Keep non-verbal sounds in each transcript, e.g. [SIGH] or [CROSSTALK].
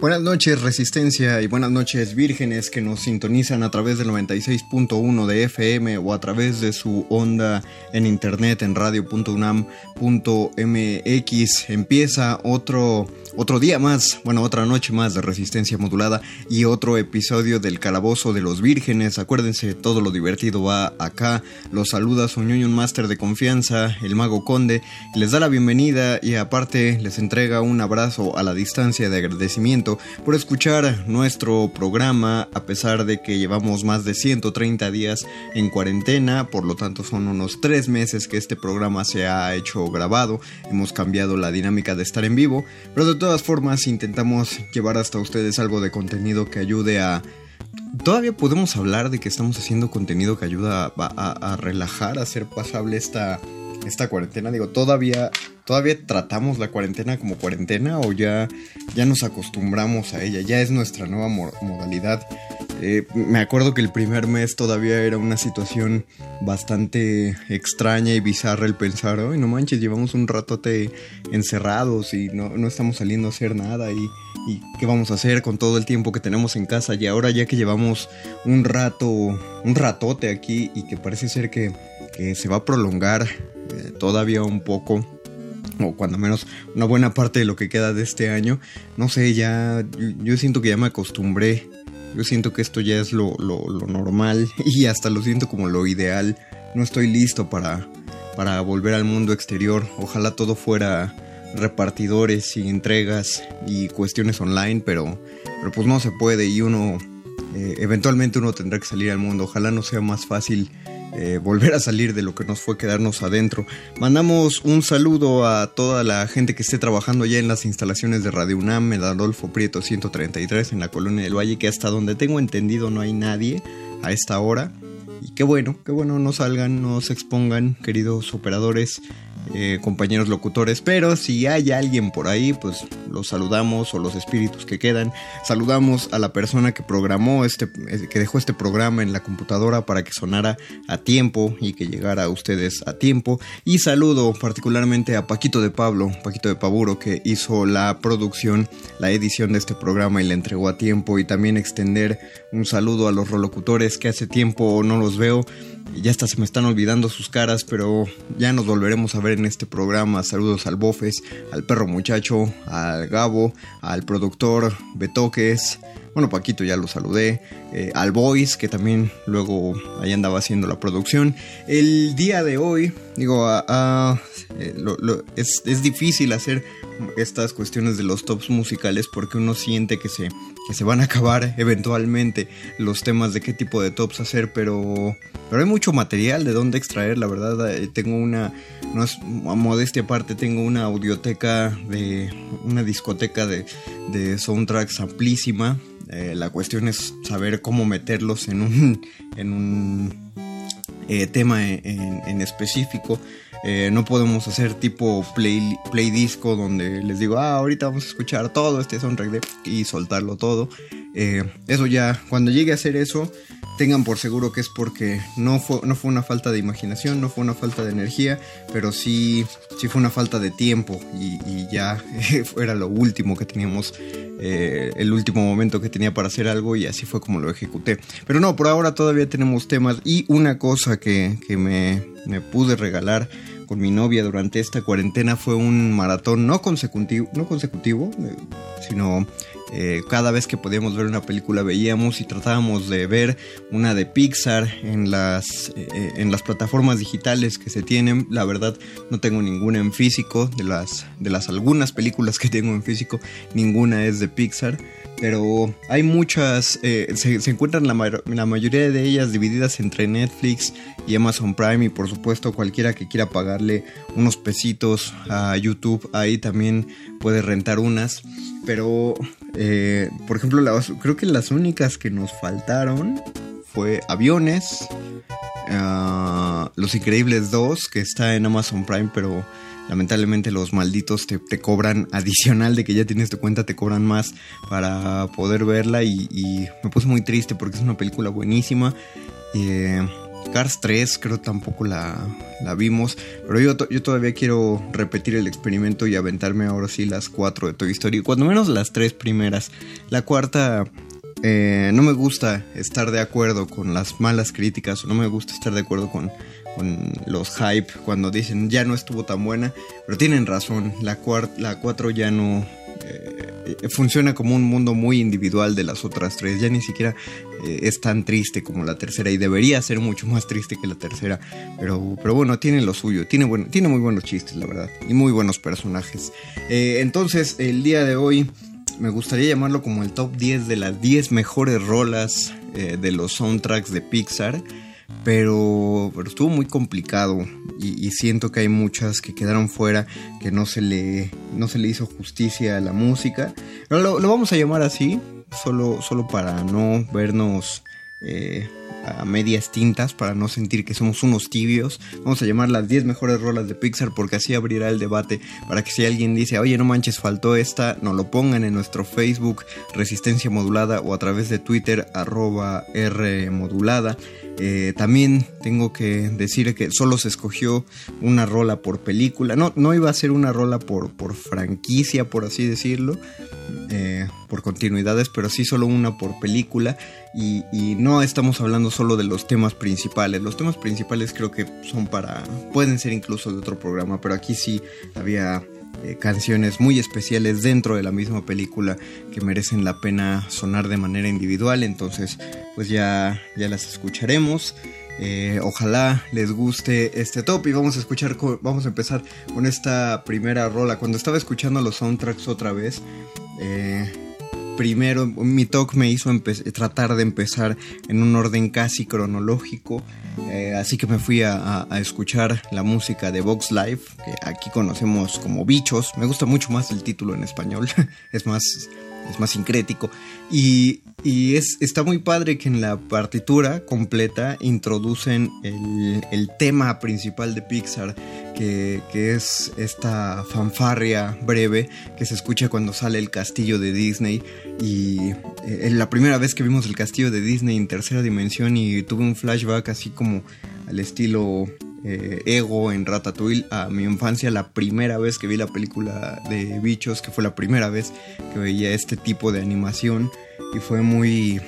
Buenas noches Resistencia y buenas noches vírgenes que nos sintonizan a través del 96.1 de FM o a través de su onda en internet en radio.unam.mx. Empieza otro otro día más, bueno, otra noche más de resistencia modulada y otro episodio del Calabozo de los Vírgenes. Acuérdense, todo lo divertido va acá. Los saluda su Union Master de confianza, el Mago Conde. Les da la bienvenida y aparte les entrega un abrazo a la distancia de agradecimiento por escuchar nuestro programa a pesar de que llevamos más de 130 días en cuarentena. Por lo tanto, son unos tres meses que este programa se ha hecho grabado. Hemos cambiado la dinámica de estar en vivo, pero de todas formas intentamos llevar hasta ustedes algo de contenido que ayude a... Todavía podemos hablar de que estamos haciendo contenido que ayuda a, relajar, a hacer pasable esta, esta cuarentena. Digo, todavía, todavía tratamos la cuarentena como cuarentena o ya, ya nos acostumbramos a ella, ya es nuestra nueva modalidad. Eh, me acuerdo que el primer mes todavía era una situación bastante extraña y bizarra el pensar, ay no manches, llevamos un ratote encerrados y no, no estamos saliendo a hacer nada y, qué vamos a hacer con todo el tiempo que tenemos en casa y ahora ya que llevamos un rato, un ratote aquí y que parece ser que, que se va a prolongar eh, todavía un poco o cuando menos una buena parte de lo que queda de este año, no sé, ya yo siento que ya me acostumbré yo siento que esto ya es lo, normal [LAUGHS] y hasta lo siento como lo ideal. No estoy listo para, para volver al mundo exterior. Ojalá todo fuera repartidores y entregas y cuestiones online, pero, pero pues no se puede y uno, eh, eventualmente uno tendrá que salir al mundo. Ojalá no sea más fácil eh, volver a salir de lo que nos fue quedarnos adentro. Mandamos un saludo a toda la gente que esté trabajando ya en las instalaciones de Radio UNAM, en Adolfo Prieto 133, en la Colonia del Valle, que hasta donde tengo entendido no hay nadie a esta hora. Y qué bueno, qué bueno, no salgan, no se expongan, queridos operadores. Eh, compañeros locutores, pero si hay alguien por ahí, pues los saludamos o los espíritus que quedan. Saludamos a la persona que programó este, eh, que dejó este programa en la computadora para que sonara a tiempo y que llegara a ustedes a tiempo. Y saludo particularmente a Paquito de Pablo, Paquito de Paburo, que hizo la producción, la edición de este programa y la entregó a tiempo. Y también extender un saludo a los rolocutores que hace tiempo no los veo ya hasta se me están olvidando sus caras, pero ya nos volveremos a ver en este programa. Saludos al Bofes, al perro muchacho, al Gabo, al productor Betoques. Bueno, Paquito ya lo saludé. Eh, al Boys, que también luego ahí andaba haciendo la producción. El día de hoy, digo, eh, es, es difícil hacer estas cuestiones de los tops musicales porque uno siente que se, que se van a acabar eventualmente los temas de qué tipo de tops hacer, pero, pero hay mucho material de dónde extraer, la verdad. Eh, tengo una, no es a modestia aparte, tengo una audioteca de una discoteca de, de soundtracks amplísima. Eh, la cuestión es saber cómo meterlos en un, en un eh, tema en, en específico. Eh, no podemos hacer tipo play, play disco donde les digo, ah, ahorita vamos a escuchar todo este soundtrack de y soltarlo todo. Eh, eso ya, cuando llegue a hacer eso, tengan por seguro que es porque no fue, no fue una falta de imaginación, no fue una falta de energía, pero sí, sí fue una falta de tiempo y, ya [LAUGHS] era lo último que teníamos, eh, el último momento que tenía para hacer algo y así fue como lo ejecuté. Pero no, por ahora todavía tenemos temas y una cosa que, que me, me pude regalar con mi novia durante esta cuarentena fue un maratón no consecutivo, no consecutivo eh, sino Eh, cada vez que podíamos ver una película veíamos y tratábamos de ver una de Pixar en las, eh, en las plataformas digitales que se tienen. La verdad no tengo ninguna en físico, de las, de las algunas películas que tengo en físico, ninguna es de Pixar. Pero hay muchas, eh, se, encuentran la, la, mayoría de ellas divididas entre Netflix y Amazon Prime y por supuesto cualquiera que quiera pagarle unos pesitos a YouTube ahí también puede rentar unas. Pero, eh, por ejemplo, creo que las únicas que nos faltaron fue Aviones, Los Increíbles 2, que está en Amazon Prime, pero lamentablemente los malditos te, cobran adicional de que ya tienes tu cuenta, te cobran más para poder verla y, me puse muy triste porque es una película buenísima. Eh, Cars 3 creo tampoco la, la vimos, pero yo, yo, todavía quiero repetir el experimento y aventarme ahora sí las 4 de Toy Story, cuando menos las tres primeras. La cuarta eh, no me gusta estar de acuerdo con las malas críticas no me gusta estar de acuerdo con con los hype cuando dicen ya no estuvo tan buena, pero tienen razón, la, la 4 ya no eh, funciona como un mundo muy individual de las otras tres, ya ni siquiera eh, es tan triste como la tercera y debería ser mucho más triste que la tercera, pero, pero bueno, tiene lo suyo, tiene, bueno, tiene muy buenos chistes, la verdad, y muy buenos personajes. Eh, entonces, el día de hoy me gustaría llamarlo como el top 10 de las 10 mejores rolas de los soundtracks de Pixar pero, estuvo muy complicado y, siento que hay muchas que quedaron fuera, que no se le, no se le hizo justicia a la música. Pero lo, vamos a llamar así, solo, solo para no vernos eh, a medias tintas, para no sentir que somos unos tibios. Vamos a llamar las 10 mejores rolas de Pixar porque así abrirá el debate para que si alguien dice, oye, no manches, faltó esta, nos lo pongan en nuestro Facebook Resistencia Modulada o a través de Twitter arroba R Modulada. Eh, también tengo que decir que solo se escogió una rola por película. No, no iba a ser una rola por, por franquicia, por así decirlo, eh, por continuidades, pero sí solo una por película. Y, no estamos hablando solo de los temas principales. Los temas principales creo que son para. pueden ser incluso de otro programa, pero aquí sí había eh, canciones muy especiales dentro de la misma película que merecen la pena sonar de manera individual. Entonces, pues ya, ya las escucharemos. Eh, ojalá les guste este top y vamos a escuchar, vamos a empezar con esta primera rola. Cuando estaba escuchando los soundtracks otra vez, eh, primero mi talk me hizo tratar de empezar en un orden casi cronológico, eh, así que me fui a, escuchar la música de Vox Live, que aquí conocemos como Bichos, me gusta mucho más el título en español, [LAUGHS] es más, es más sincrético, y, es, está muy padre que en la partitura completa introducen el, el tema principal de Pixar, que, es esta fanfarria breve que se escucha cuando sale el castillo de Disney. Y eh, la primera vez que vimos el castillo de Disney en tercera dimensión y tuve un flashback así como al estilo eh, Ego en Ratatouille a mi infancia, la primera vez que vi la película de Bichos, que fue la primera vez que veía este tipo de animación y fue muy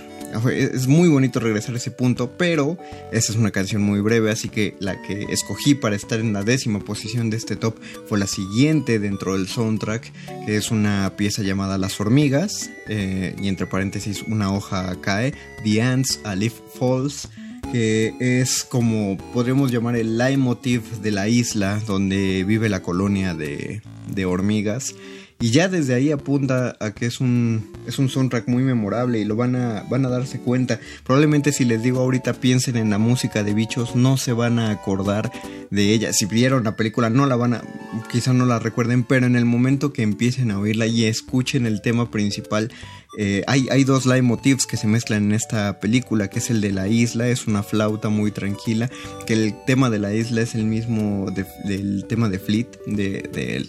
es muy bonito regresar a ese punto, pero esta es una canción muy breve, así que la que escogí para estar en la décima posición de este top fue la siguiente dentro del soundtrack, que es una pieza llamada Las hormigas, eh, y entre paréntesis una hoja cae, The Ants, A Leaf Falls, que es como podríamos llamar el leitmotiv de la isla donde vive la colonia de, de hormigas. Y ya desde ahí apunta a que es un, es un soundtrack muy memorable y lo van a, van a darse cuenta. Probablemente si les digo ahorita piensen en la música de bichos, no se van a acordar de ella. Si vieron la película no la van a, quizá no la recuerden, pero en el momento que empiecen a oírla y escuchen el tema principal, eh, hay, hay, dos leitmotivs que se mezclan en esta película, que es el de la isla, es una flauta muy tranquila, que el tema de la isla es el mismo del tema de Fleet, de, de,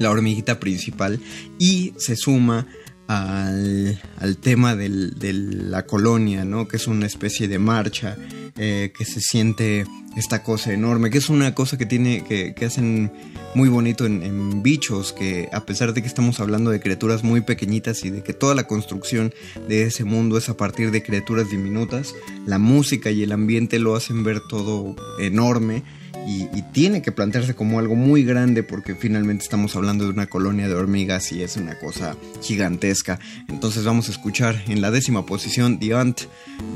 la hormiguita principal, y se suma al, tema de la colonia, ¿no? Que es una especie de marcha, eh, que se siente esta cosa enorme, que es una cosa que tiene, que, hacen muy bonito en, bichos, que a pesar de que estamos hablando de criaturas muy pequeñitas y de que toda la construcción de ese mundo es a partir de criaturas diminutas, la música y el ambiente lo hacen ver todo enorme y, tiene que plantearse como algo muy grande porque finalmente estamos hablando de una colonia de hormigas y es una cosa gigantesca. Entonces vamos a escuchar en la décima posición The Ant,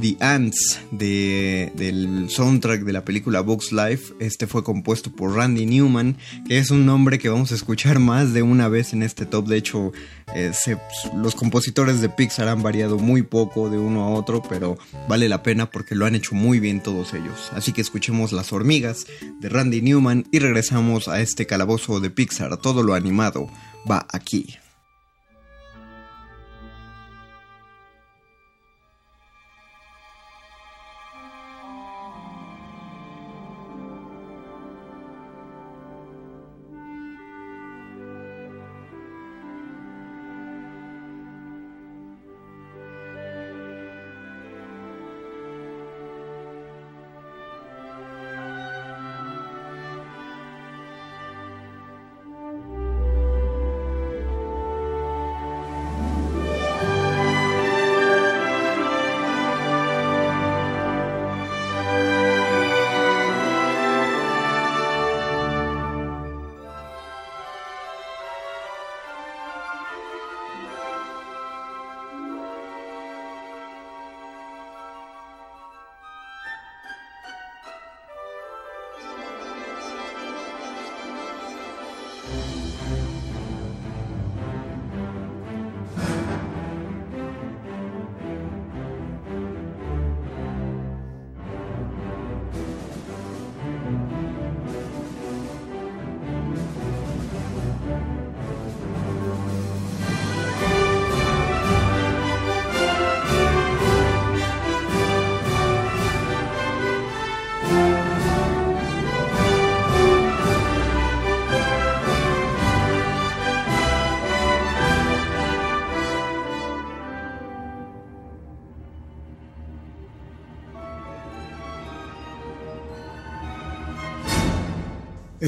The Ants de, del soundtrack de la película Books Life. Este fue compuesto por Randy Newman, que es un nombre que vamos a escuchar más de una vez en este top. De hecho, eh, los compositores de Pixar han variado muy poco de uno a otro, pero vale la pena porque lo han hecho muy bien todos ellos. Así que escuchemos Las hormigas de Randy Newman y regresamos a este calabozo de Pixar. Todo lo animado va aquí.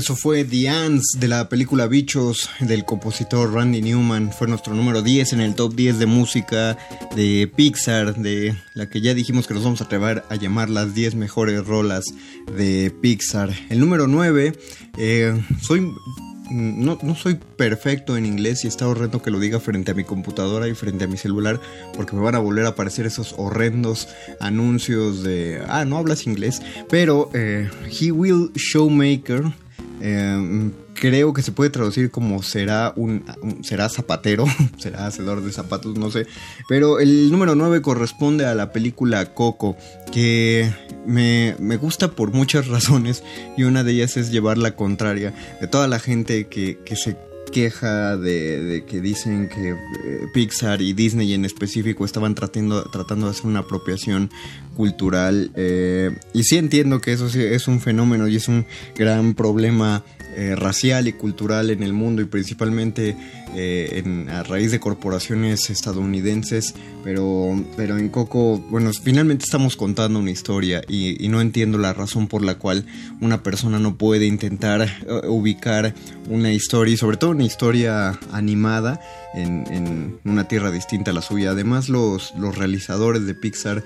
Eso fue The Ants de la película Bichos del compositor Randy Newman. Fue nuestro número 10 en el top 10 de música de Pixar, de la que ya dijimos que nos vamos a atrever a llamar las 10 mejores rolas de Pixar. El número 9, eh, soy no, no, soy perfecto en inglés y está horrendo que lo diga frente a mi computadora y frente a mi celular porque me van a volver a aparecer esos horrendos anuncios de, ah, no hablas inglés, pero eh, He Will Showmaker Em, creo que se puede traducir como será un, será zapatero, [LAUGHS] será hacedor de zapatos, no sé. Pero el número 9 corresponde a la película Coco, que me, gusta por muchas [LAUGHS] razones y una de ellas es llevar la contraria de toda la gente que, que se queja de, que dicen que eh, Pixar y Disney en específico estaban tratando, tratando de hacer una apropiación cultural. Eh, y sí entiendo que eso es un fenómeno y es un gran problema eh, racial y cultural en el mundo y principalmente eh, a raíz de corporaciones estadounidenses, pero, pero en Coco, bueno, finalmente estamos contando una historia y, no entiendo la razón por la cual una persona no puede intentar ubicar una historia y sobre todo una historia animada en, una tierra distinta a la suya. Además, los, los realizadores de Pixar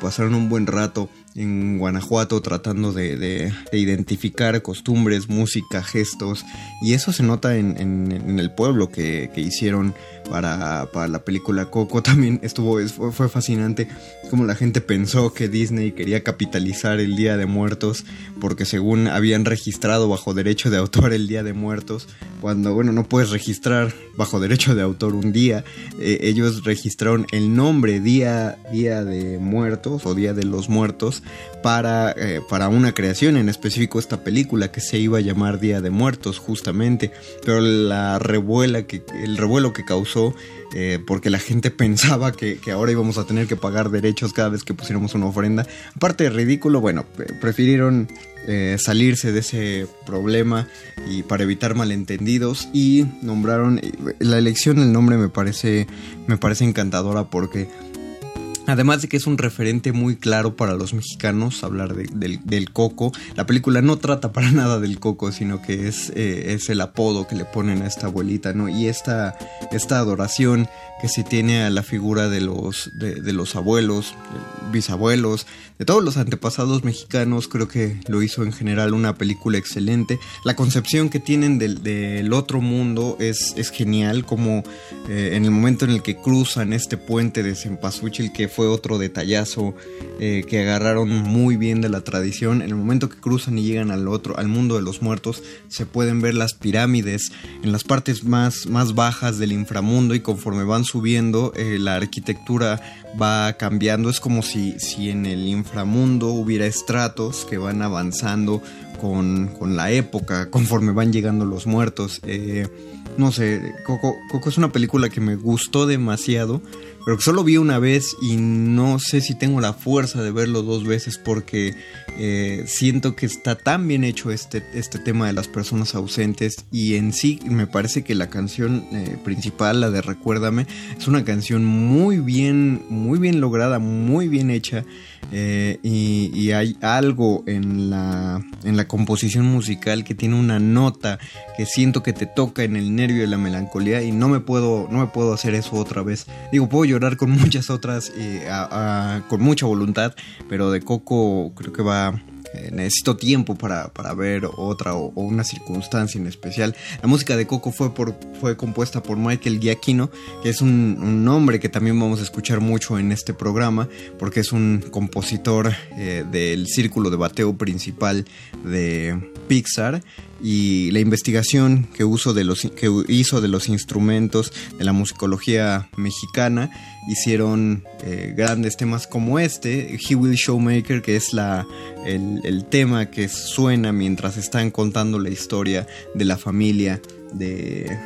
pasaron un buen rato en Guanajuato tratando de, identificar costumbres, música, gestos y eso se nota en, el pueblo que, hicieron para, la película Coco también estuvo fue, fascinante como la gente pensó que Disney quería capitalizar el Día de Muertos porque según habían registrado bajo derecho de autor el Día de Muertos cuando bueno no puedes registrar bajo derecho de autor un día eh, ellos registraron el nombre Día Día de Muertos o Día de los Muertos para, eh, para una creación, en específico esta película que se iba a llamar Día de Muertos justamente, pero la revuela que, el revuelo que causó eh, porque la gente [LAUGHS] pensaba que, ahora íbamos a tener que pagar derechos cada vez que pusiéramos una ofrenda. Aparte de ridículo, bueno, prefirieron eh, salirse de ese problema y para evitar malentendidos y nombraron la elección del nombre me parece me parece encantadora porque Además de que es un referente muy claro para los mexicanos hablar del, coco. La película no trata para [LAUGHS] nada del coco, sino que es, eh, es el apodo que le ponen a esta abuelita, ¿no? Y esta, esta adoración que se tiene a la figura de los, de, los abuelos, bisabuelos, de todos los antepasados mexicanos, creo que lo hizo en general una película excelente. La concepción que tienen del, otro mundo es, es genial, como eh, en el momento en el que cruzan este puente de Cempasúchil, que fue otro detallazo eh, que agarraron muy bien de la tradición. En el momento que cruzan y llegan al otro, al mundo de los muertos, se pueden ver las pirámides en las partes más, más bajas del inframundo y conforme van subiendo, eh, la arquitectura va cambiando. Es como si, si en el inframundo hubiera estratos que van avanzando con, la época, conforme van llegando los muertos. Eh, no sé, Coco, Coco es una película que me gustó demasiado pero que solo vi una vez y no sé si tengo la fuerza de verlo dos veces porque eh, siento que está tan bien hecho este, este tema de las personas ausentes y en sí me parece que la canción eh, principal, la de Recuérdame, es una canción muy bien, muy bien lograda, muy bien hecha eh, y, hay algo en la, en la composición musical que tiene una nota que siento que te toca en el nervio de la melancolía y no me puedo, no me puedo hacer eso otra vez. Digo, puedo llorar con [LAUGHS] muchas otras, eh, con mucha voluntad, pero de Coco creo que va eh, necesito tiempo para, ver otra o, una circunstancia en especial. La música de Coco fue, por, fue compuesta por Michael Giacchino, que es un, nombre que también vamos a escuchar mucho en este programa, porque es un compositor eh, del círculo de bateo principal de Pixar y la investigación que, uso de los, que hizo de los instrumentos de la musicología mexicana hicieron eh, grandes temas como este, He Will Showmaker, que es la, el, tema que suena mientras están contando la historia de la familia de,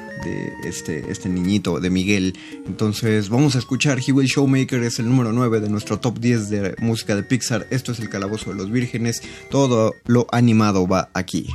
este, este niñito, de Miguel. Entonces vamos a escuchar He Will Showmaker, es el número 9 de nuestro top 10 de música de Pixar. Esto es el Calabozo de los Vírgenes, todo lo animado va aquí.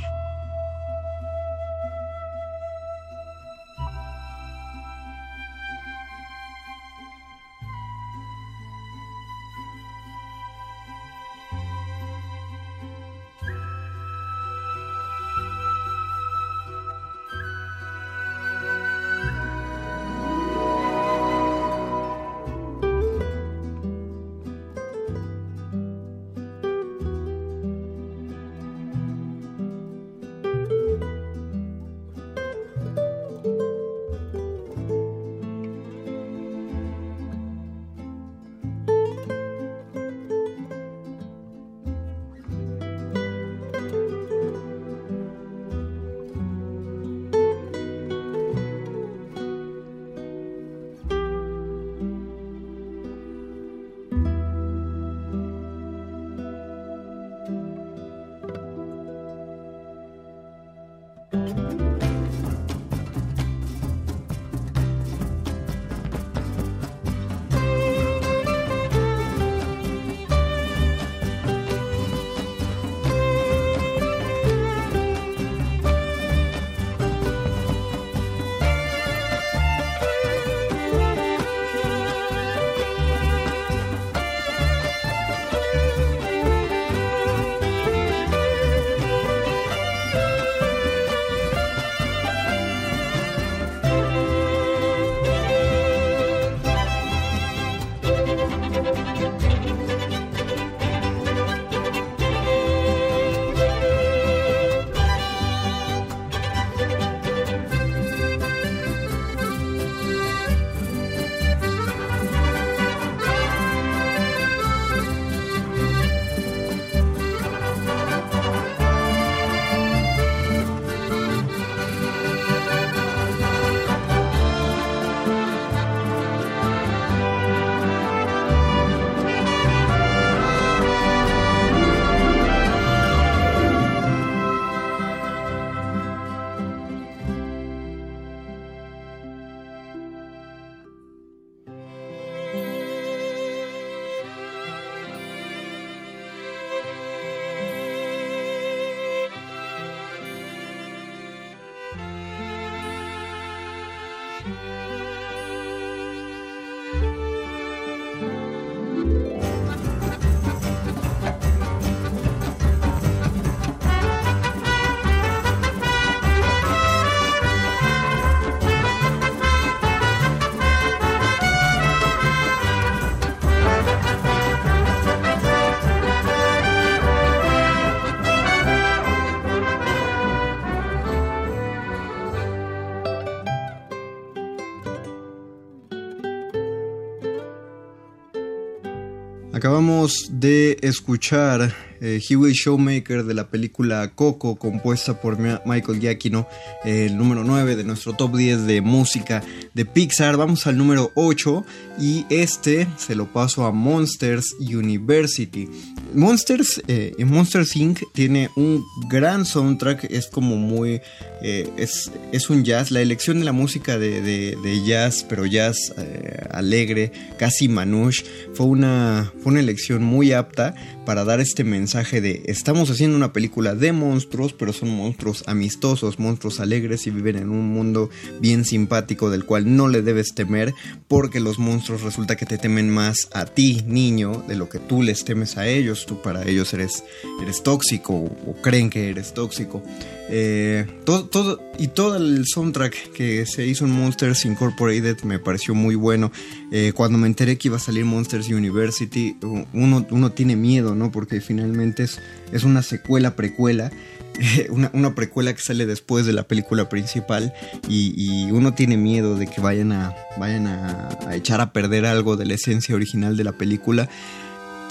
De escuchar eh, Showmaker de la película Coco, compuesta por Michael Giacchino, el número 9 de nuestro top 10 de música de Pixar. Vamos al número 8 y este se lo paso a Monsters University. Monsters, eh, Monsters Inc. tiene un gran soundtrack, es como muy. Eh, es, es, un jazz. La elección de la música de, de, jazz, pero jazz eh, alegre, casi manouche, fue una, fue una elección muy apta para dar este mensaje de estamos haciendo una película de monstruos, pero son monstruos amistosos, monstruos alegres y viven en un mundo bien simpático del cual no le debes temer porque los monstruos resulta que te temen más a ti, niño, de lo que tú les temes a ellos. Tú para ellos eres, eres tóxico o creen que eres tóxico. Eh, todo, todo, y todo el soundtrack que se hizo en Monsters Incorporated me pareció muy bueno. Eh, cuando me enteré que iba a salir Monsters University, uno, uno tiene miedo, ¿no? Porque finalmente es, es una secuela, precuela. [LAUGHS] Una, una, precuela que sale después de la película principal y, uno tiene miedo de que vayan a vayan a, echar a perder algo de la esencia original de la película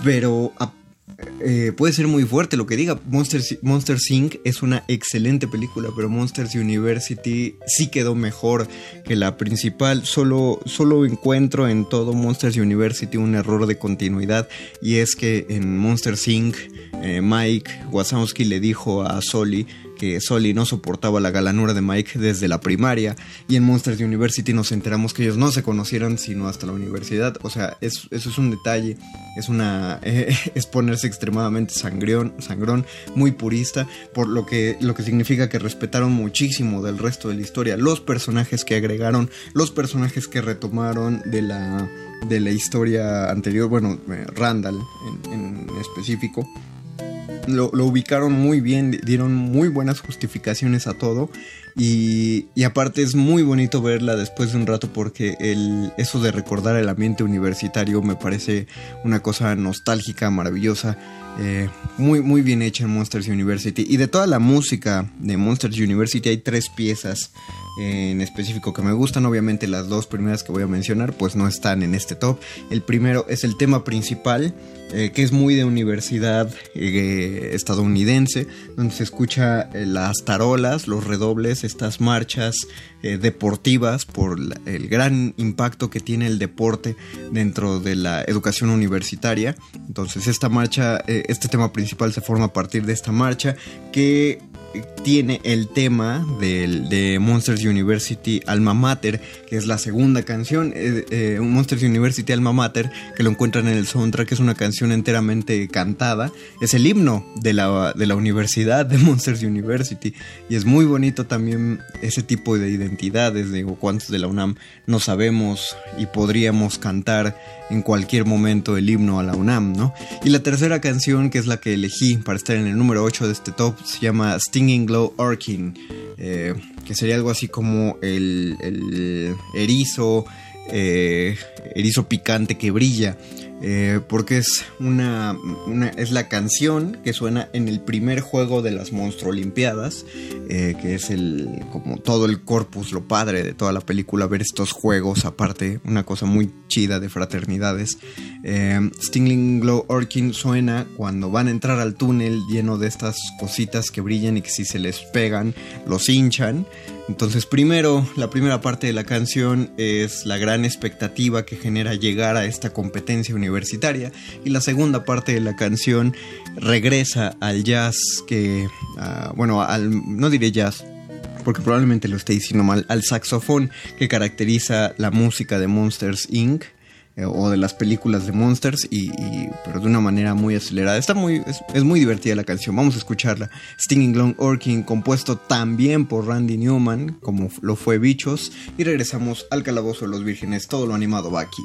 pero a, eh, puede ser muy fuerte lo que diga. Monsters, Monsters Inc. es una excelente película, pero Monsters University sí quedó mejor que la principal. Solo, solo encuentro en todo Monsters University un error de continuidad y es que en Monsters Inc. Eh, Mike Wazowski le dijo a Soli que Sully no soportaba la galanura de Mike desde la primaria y en Monsters University nos enteramos que ellos no se conocieron sino hasta la universidad. O sea, eso es un detalle, es una [LAUGHS] es ponerse extremadamente sangrión, sangrón, muy purista, por lo que lo que significa que respetaron muchísimo del resto de la historia, los personajes que agregaron, los personajes que retomaron de la de la historia anterior, bueno, eh, Randall en específico lo, ubicaron muy bien, dieron muy buenas justificaciones a todo. Y, aparte es muy bonito verla después de un rato porque el, eso de recordar el ambiente universitario me parece una cosa nostálgica, maravillosa. Eh, muy, muy bien hecha en Monsters University. Y de toda la música de Monsters University hay tres piezas en específico que me gustan. Obviamente las dos primeras que voy a mencionar pues no están en este top. El primero es el tema principal eh, que es muy de universidad eh, estadounidense, donde se escucha eh, las tarolas, los redobles, estas marchas deportivas por el gran impacto que tiene el deporte dentro de la educación universitaria. Entonces esta marcha, este tema principal se forma a partir de esta marcha que tiene el tema de Monsters University Alma Mater, que es la segunda canción, eh, eh, Monsters University Alma Mater, que lo encuentran en el soundtrack, es una canción enteramente cantada, es el himno de la, de la universidad de Monsters University, y es muy bonito también ese tipo de identidades, de cuántos de la UNAM no sabemos y podríamos cantar en cualquier momento el himno a la UNAM, ¿no? Y la tercera canción, que es la que elegí para estar en el número 8 de este top, se llama Stinging Glow Orkin, eh, que sería algo así como el, el erizo, eh, erizo picante que brilla. Eh, porque es una, es la canción que suena en el primer juego de las Monstruo Olimpiadas, eh, que es el como todo el corpus, lo padre de toda la película, ver estos juegos aparte, una cosa muy chida de fraternidades. Eh, Stingling Glow Orkin suena cuando van a entrar al túnel lleno de estas cositas que brillan y que si se les pegan los hinchan. Entonces, primero, la primera parte de la canción es la gran expectativa que genera llegar a esta competencia universitaria y la segunda parte de la canción regresa al jazz que, bueno, al, no diré jazz, porque probablemente lo esté diciendo mal, al saxofón que caracteriza la música de Monsters Inc. Eh, o de las películas de Monsters, y, pero de una manera muy acelerada. Está muy, es, muy divertida la canción, vamos a escucharla. Stinging Long Orkin, compuesto también por Randy Newman, como lo fue Bichos, y regresamos al Calabozo de los Vírgenes, todo lo animado va aquí.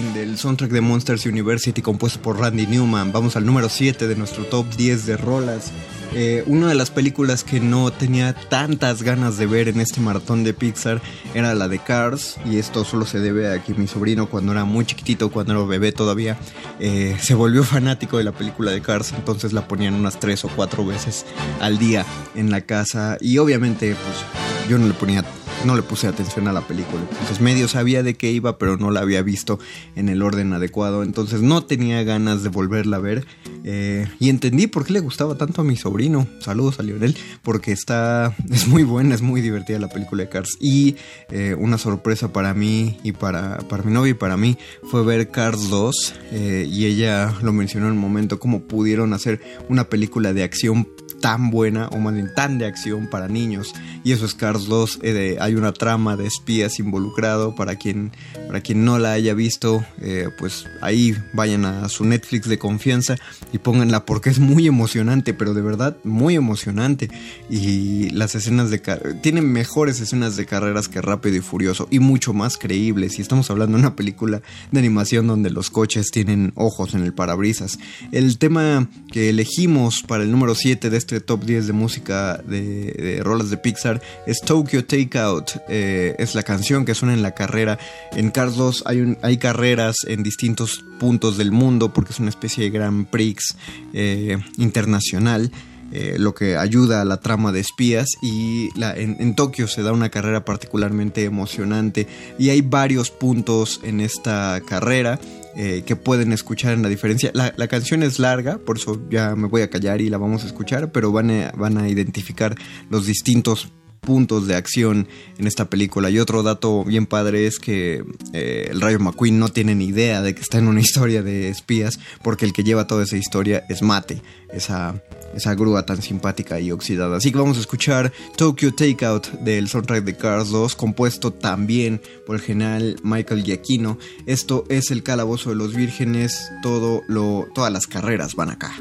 Del soundtrack de Monsters University compuesto por Randy Newman. Vamos al número 7 de nuestro top 10 de rolas. Eh, una de las películas que no tenía tantas ganas de ver en este maratón de Pixar era la de Cars. Y esto solo se debe a que mi sobrino cuando era muy chiquitito, cuando era bebé todavía, eh, se volvió fanático de la película de Cars. Entonces la ponían unas 3 o 4 veces al día en la casa. Y obviamente pues yo no le ponía no le puse atención a la película. Entonces medio sabía de qué iba, pero no la había visto en el orden adecuado. Entonces no tenía ganas de volverla a ver. Eh, y entendí por qué le gustaba tanto a mi sobrino. Saludos a Lionel. Porque está. [LAUGHS] Es muy buena, es muy divertida la película de Cars. Y eh, una sorpresa para mí y para, para mi novia y para mí fue ver Cars 2. Eh, y ella lo mencionó en un momento, cómo pudieron hacer una película de acción tan buena, o más bien tan de acción para niños. Y eso es Cars 2. Eh, hay una trama de espías involucrado. Para quien, para quien no la haya visto, eh, pues ahí vayan a su Netflix de confianza y pónganla porque es muy emocionante, pero de verdad muy emocionante. Y las escenas de tienen mejores escenas de carreras que Rápido y Furioso y mucho más creíbles. Y estamos hablando de una película de animación donde los coches tienen ojos en el parabrisas. El tema que elegimos para el número 7 de este este top 10 de música de, rolas de Pixar es Tokyo Takeout. Eh, es la canción que suena en la carrera. En Cars 2 hay, hay carreras en distintos puntos del mundo porque es una especie de Grand Prix eh, internacional. Eh, lo que ayuda a la trama de espías y en, en, Tokio se da una carrera particularmente emocionante y hay varios puntos en esta carrera eh, que pueden escuchar en la diferencia. La, canción es larga, por eso ya me voy a callar y la vamos a escuchar, pero van a, van a identificar los distintos puntos de acción en esta película. Y otro dato bien padre es que eh, el Rayo McQueen no tiene ni idea de que está en una [LAUGHS] historia de espías, porque el que lleva toda esa historia es Mate, esa, esa grúa tan simpática y oxidada. Así que vamos a escuchar Tokyo Takeout del soundtrack de Cars 2, compuesto también por el general Michael Giacchino. Esto es el calabozo de los vírgenes, todo lo, todas las carreras van acá.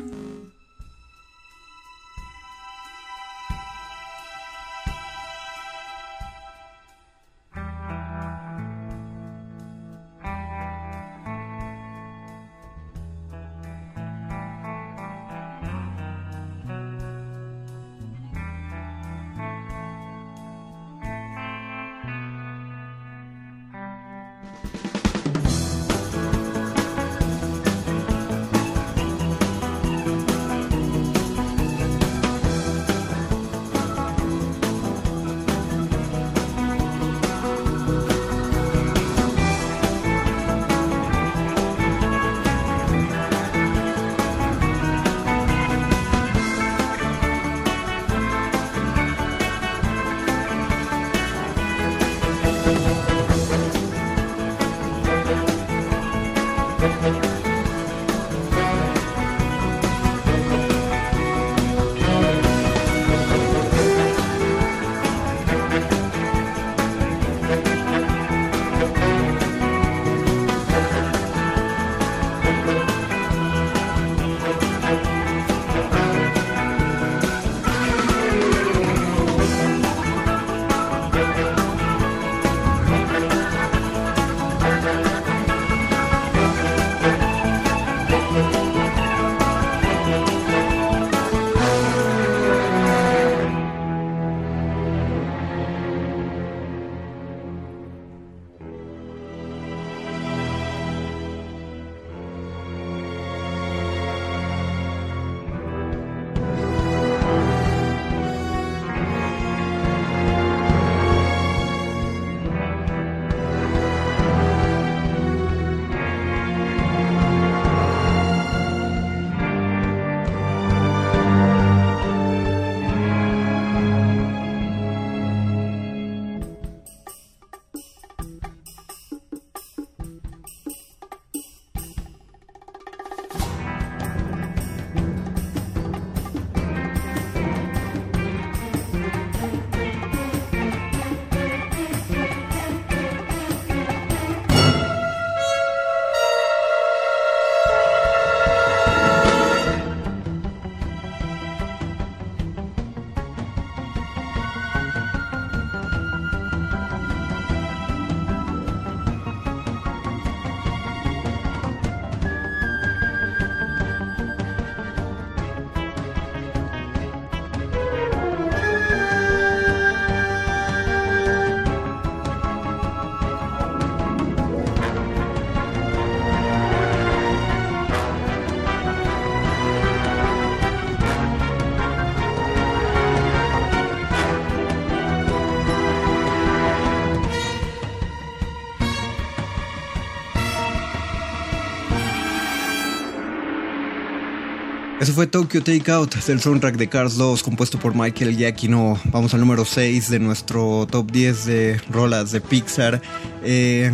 Eso fue Tokyo Takeout del soundtrack de Cars 2 compuesto por Michael Giacchino. Vamos al número 6 de nuestro top 10 de rolas de Pixar. Eh,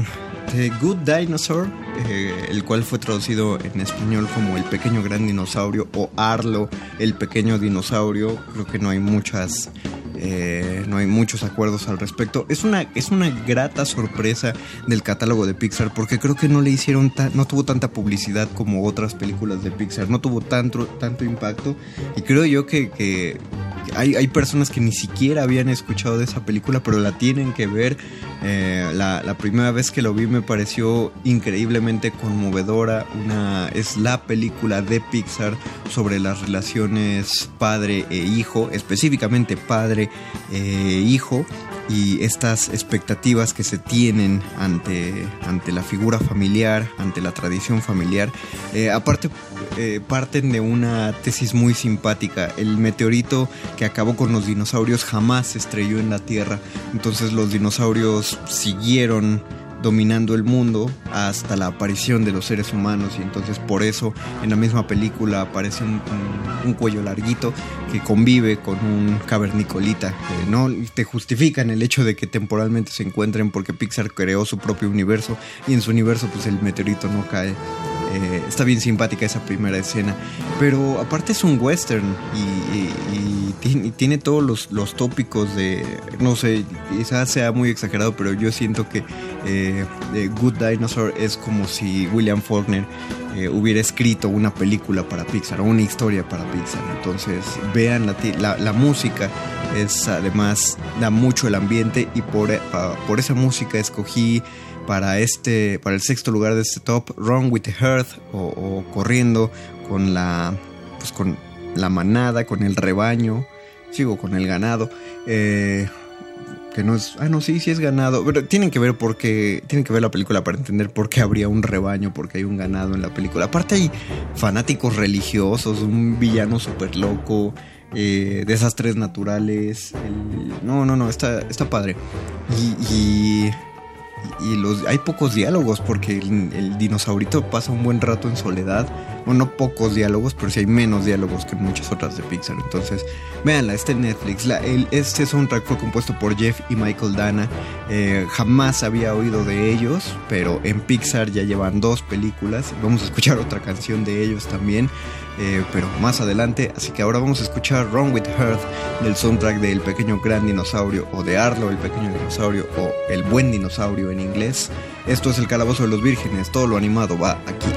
The Good Dinosaur, eh, el cual fue traducido en español como El Pequeño Gran Dinosaurio o Arlo, el Pequeño Dinosaurio. Creo que no hay muchas eh, no hay muchos acuerdos al respecto. Es una, es una grata sorpresa del catálogo de Pixar porque creo que no le hicieron, no tuvo tanta publicidad como otras películas de Pixar, no tuvo tanto, tanto impacto y creo yo que, hay, hay, personas que ni siquiera habían escuchado de esa película pero la tienen que ver. Eh, la, la, primera vez que lo vi me pareció increíblemente conmovedora. Una, es la película de Pixar sobre las relaciones padre e hijo, específicamente padre eh, hijo y estas expectativas que se tienen ante, ante la figura familiar, ante la tradición familiar. Eh, aparte, eh, parten de una tesis muy simpática. El meteorito que acabó con los dinosaurios jamás se estrelló en la Tierra. Entonces los dinosaurios siguieron dominando el mundo hasta la aparición de los seres humanos y entonces por eso en la misma película aparece un, cuello larguito que convive con un cavernicolita. no te justifican el hecho de que temporalmente se encuentren porque Pixar creó su propio universo y en su universo pues el meteorito no cae eh, está bien simpática esa primera escena. Pero aparte es un western y, tiene, todos los, tópicos de, no sé, quizás sea muy exagerado, pero yo siento que eh, Good Dinosaur es como si William Faulkner eh, hubiera escrito una película para Pixar o una historia para Pixar. Entonces vean la, la, música, es además da mucho el ambiente y por, por esa música escogí para este para el sexto lugar de este top Run with the Herd o, corriendo con la pues con la manada con el rebaño sigo con el ganado eh, que no es ah no sí sí es ganado pero tienen que ver porque tienen que ver la película para entender por qué habría un rebaño porque hay un ganado en la película. Aparte hay fanáticos religiosos un villano súper loco eh, desastres naturales no no no está está padre. Y y los, hay pocos diálogos porque el, dinosaurito pasa un buen rato en soledad. Bueno, no pocos diálogos, pero sí hay menos diálogos que muchas otras de Pixar. Entonces, véanla, este Netflix. La, el, este soundtrack fue compuesto por Jeff y Michael Dana. Eh, jamás había oído de ellos, pero en Pixar ya llevan dos películas. Vamos a escuchar otra canción de ellos también. Eh, pero más adelante. Así que ahora vamos a escuchar Wrong with Earth del soundtrack de El Pequeño Gran Dinosaurio o de Arlo, el Pequeño Dinosaurio o El Buen Dinosaurio en inglés. Esto es el Calabozo de los Vírgenes, todo lo animado va aquí.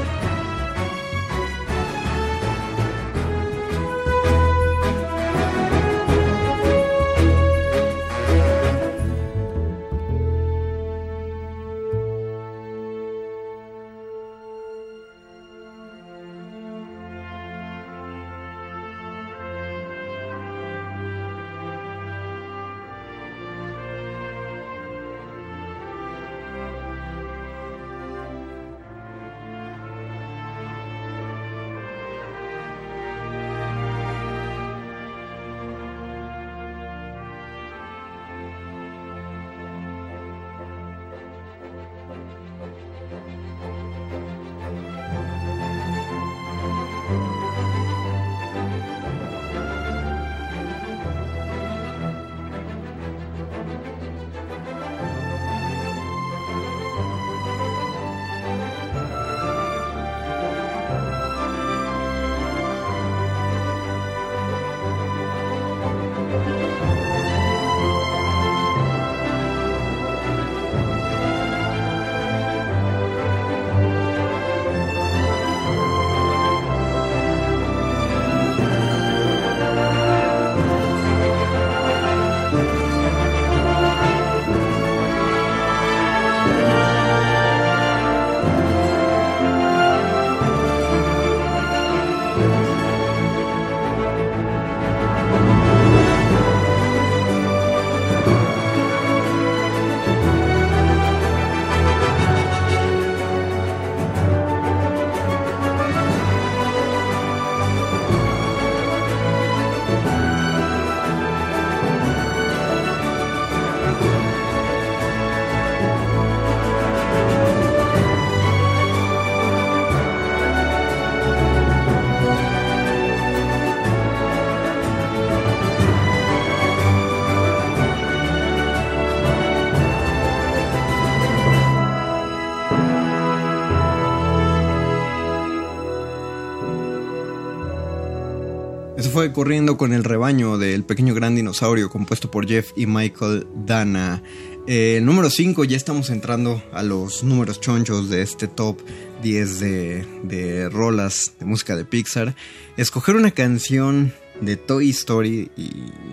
Corriendo con el rebaño del pequeño gran dinosaurio compuesto por Jeff y Michael Dana. Eh, número 5, ya estamos entrando a los números chonchos de este top 10 de, de rolas de música de Pixar. Escoger una canción de Toy Story y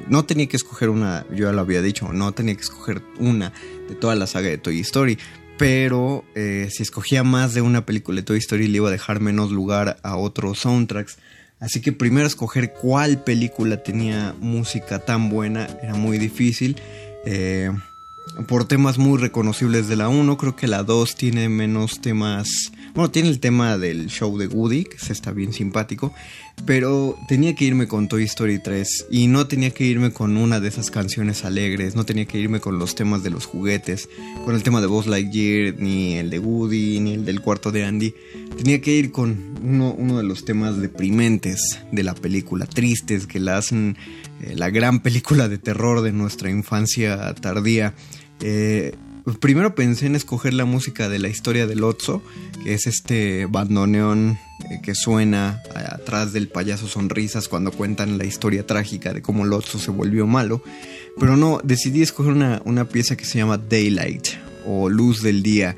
no tenía que escoger una, yo ya lo había dicho, no tenía que escoger una de toda la saga de Toy Story, pero eh, si escogía más de una película de Toy Story le iba a dejar menos lugar a otros soundtracks. Así que primero escoger cuál película tenía música tan buena era muy difícil. Eh, por temas muy reconocibles de la 1, creo que la 2 tiene menos temas. Bueno, tiene el tema del show de Woody, que se está bien simpático. Pero tenía que irme con Toy Story 3 y no tenía que irme con una de esas canciones alegres, no tenía que irme con los temas de los juguetes, con el tema de Buzz Lightyear, ni el de Woody, ni el del cuarto de Andy. Tenía que ir con uno, de los temas deprimentes de la película, tristes, que la hacen eh, la gran película de terror de nuestra infancia tardía. Eh, primero pensé en escoger la música de la historia del Otso, que es este bandoneón eh, que suena atrás del payaso sonrisas cuando cuentan la historia trágica de cómo el Otso se volvió malo. Pero no, decidí escoger una, una pieza que se llama Daylight o Luz del Día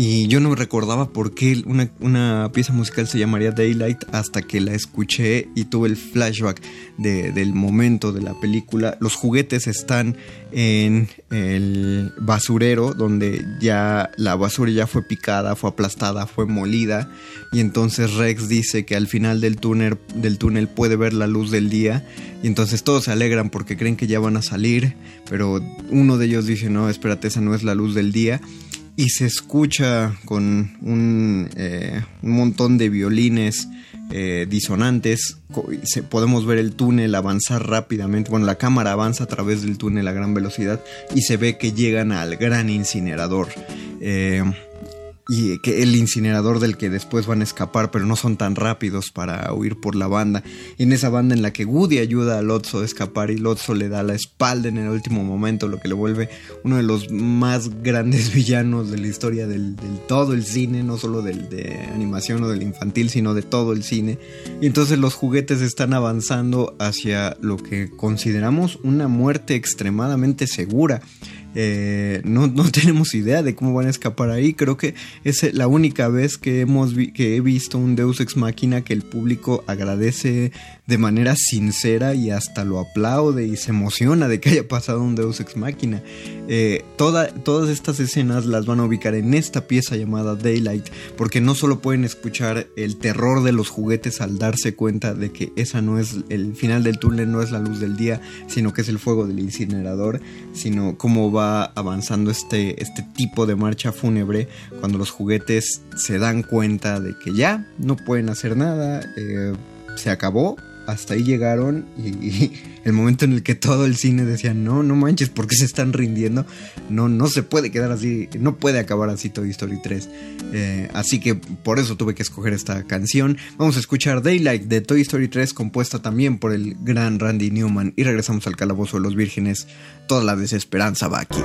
y yo no recordaba por qué una, pieza musical se llamaría Daylight hasta que la escuché y tuve el flashback del momento de la película. Los juguetes están en el basurero donde ya la basura ya fue picada, fue aplastada, fue molida. Y entonces Rex dice que al final del túnel, del túnel puede ver la luz del día. Y entonces todos se alegran porque creen que ya van a salir. Pero uno de ellos dice, no, espérate, esa no es la luz del día y se escucha con un, eh, montón de violines eh, disonantes. podemos ver el túnel avanzar rápidamente. Bueno, la cámara avanza a través del túnel a gran velocidad y se ve que llegan al gran incinerador. Eh, y que el incinerador del que después van a escapar, pero no son tan rápidos para huir por la banda. En esa banda en la que Woody ayuda a Lotso a escapar y Lotso le da la espalda en el último momento, lo que le vuelve uno de los más grandes [LAUGHS] villanos de la historia del, todo el cine, no solo del de animación o del infantil, sino de todo el cine. Y entonces los juguetes están avanzando hacia lo que consideramos una muerte extremadamente segura. Eh, no, no, [LAUGHS] tenemos idea de cómo van a escapar ahí. Creo que es la única vez que, hemos que he visto un Deus Ex Máquina que el público agradece de manera sincera y hasta lo aplaude y se emociona de que haya pasado un Deus Ex Máquina. Eh, todas estas escenas las van a ubicar en esta pieza llamada Daylight, porque no solo pueden escuchar el terror de los juguetes al darse cuenta de que esa no es el final del túnel, no es la luz del día, sino que es el fuego del incinerador, sino cómo va avanzando este, este tipo de marcha fúnebre cuando los juguetes se dan cuenta de que ya no pueden hacer nada, eh, se acabó hasta ahí llegaron y, [LAUGHS] el momento en el que todo el cine decía, no, no manches, porque se están rindiendo? No, no se puede quedar así, no puede acabar así Toy Story 3. Eh, así que por eso tuve que escoger esta canción. Vamos a escuchar Daylight de Toy Story 3, compuesta también por el gran Randy Newman. Y regresamos al Calabozo de los Vírgenes. Toda la desesperanza va aquí.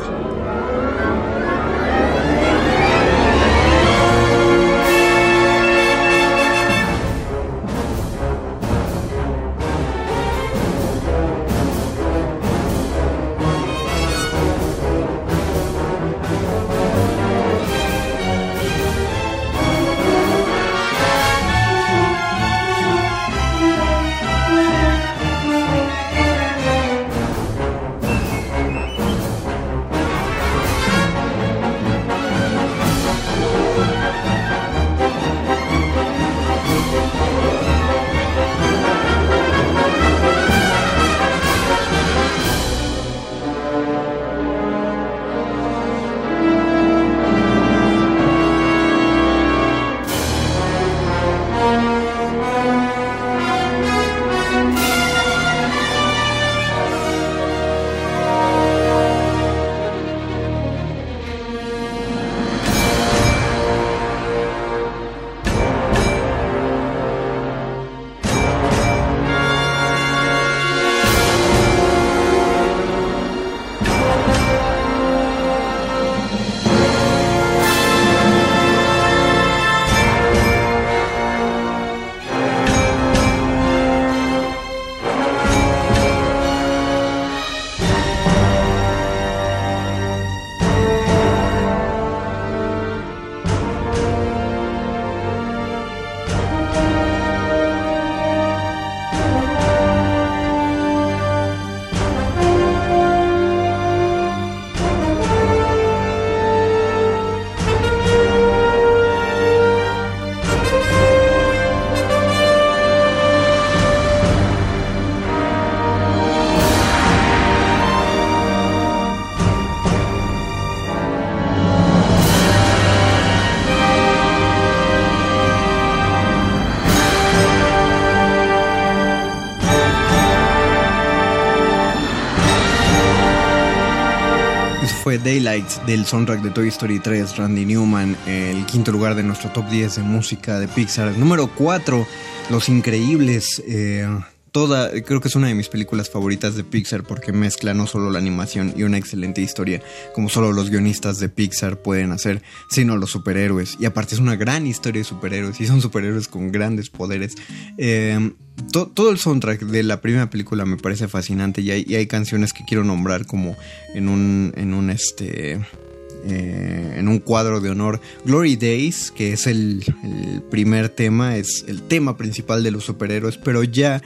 Daylight del soundtrack de Toy Story 3, Randy Newman, el quinto lugar de nuestro top 10 de música de Pixar. Número 4, Los Increíbles. Eh, toda, creo que es una de mis películas favoritas de Pixar porque mezcla no solo la animación y una excelente historia, como solo los guionistas de Pixar pueden hacer, sino los superhéroes. Y aparte es una gran historia de superhéroes y son superhéroes con grandes poderes. Eh, todo el soundtrack de la primera película me parece fascinante y hay, y hay canciones que quiero nombrar como en un, en un este eh, en un cuadro de honor. Glory Days, que es el, primer tema, es el tema principal de los superhéroes, pero ya,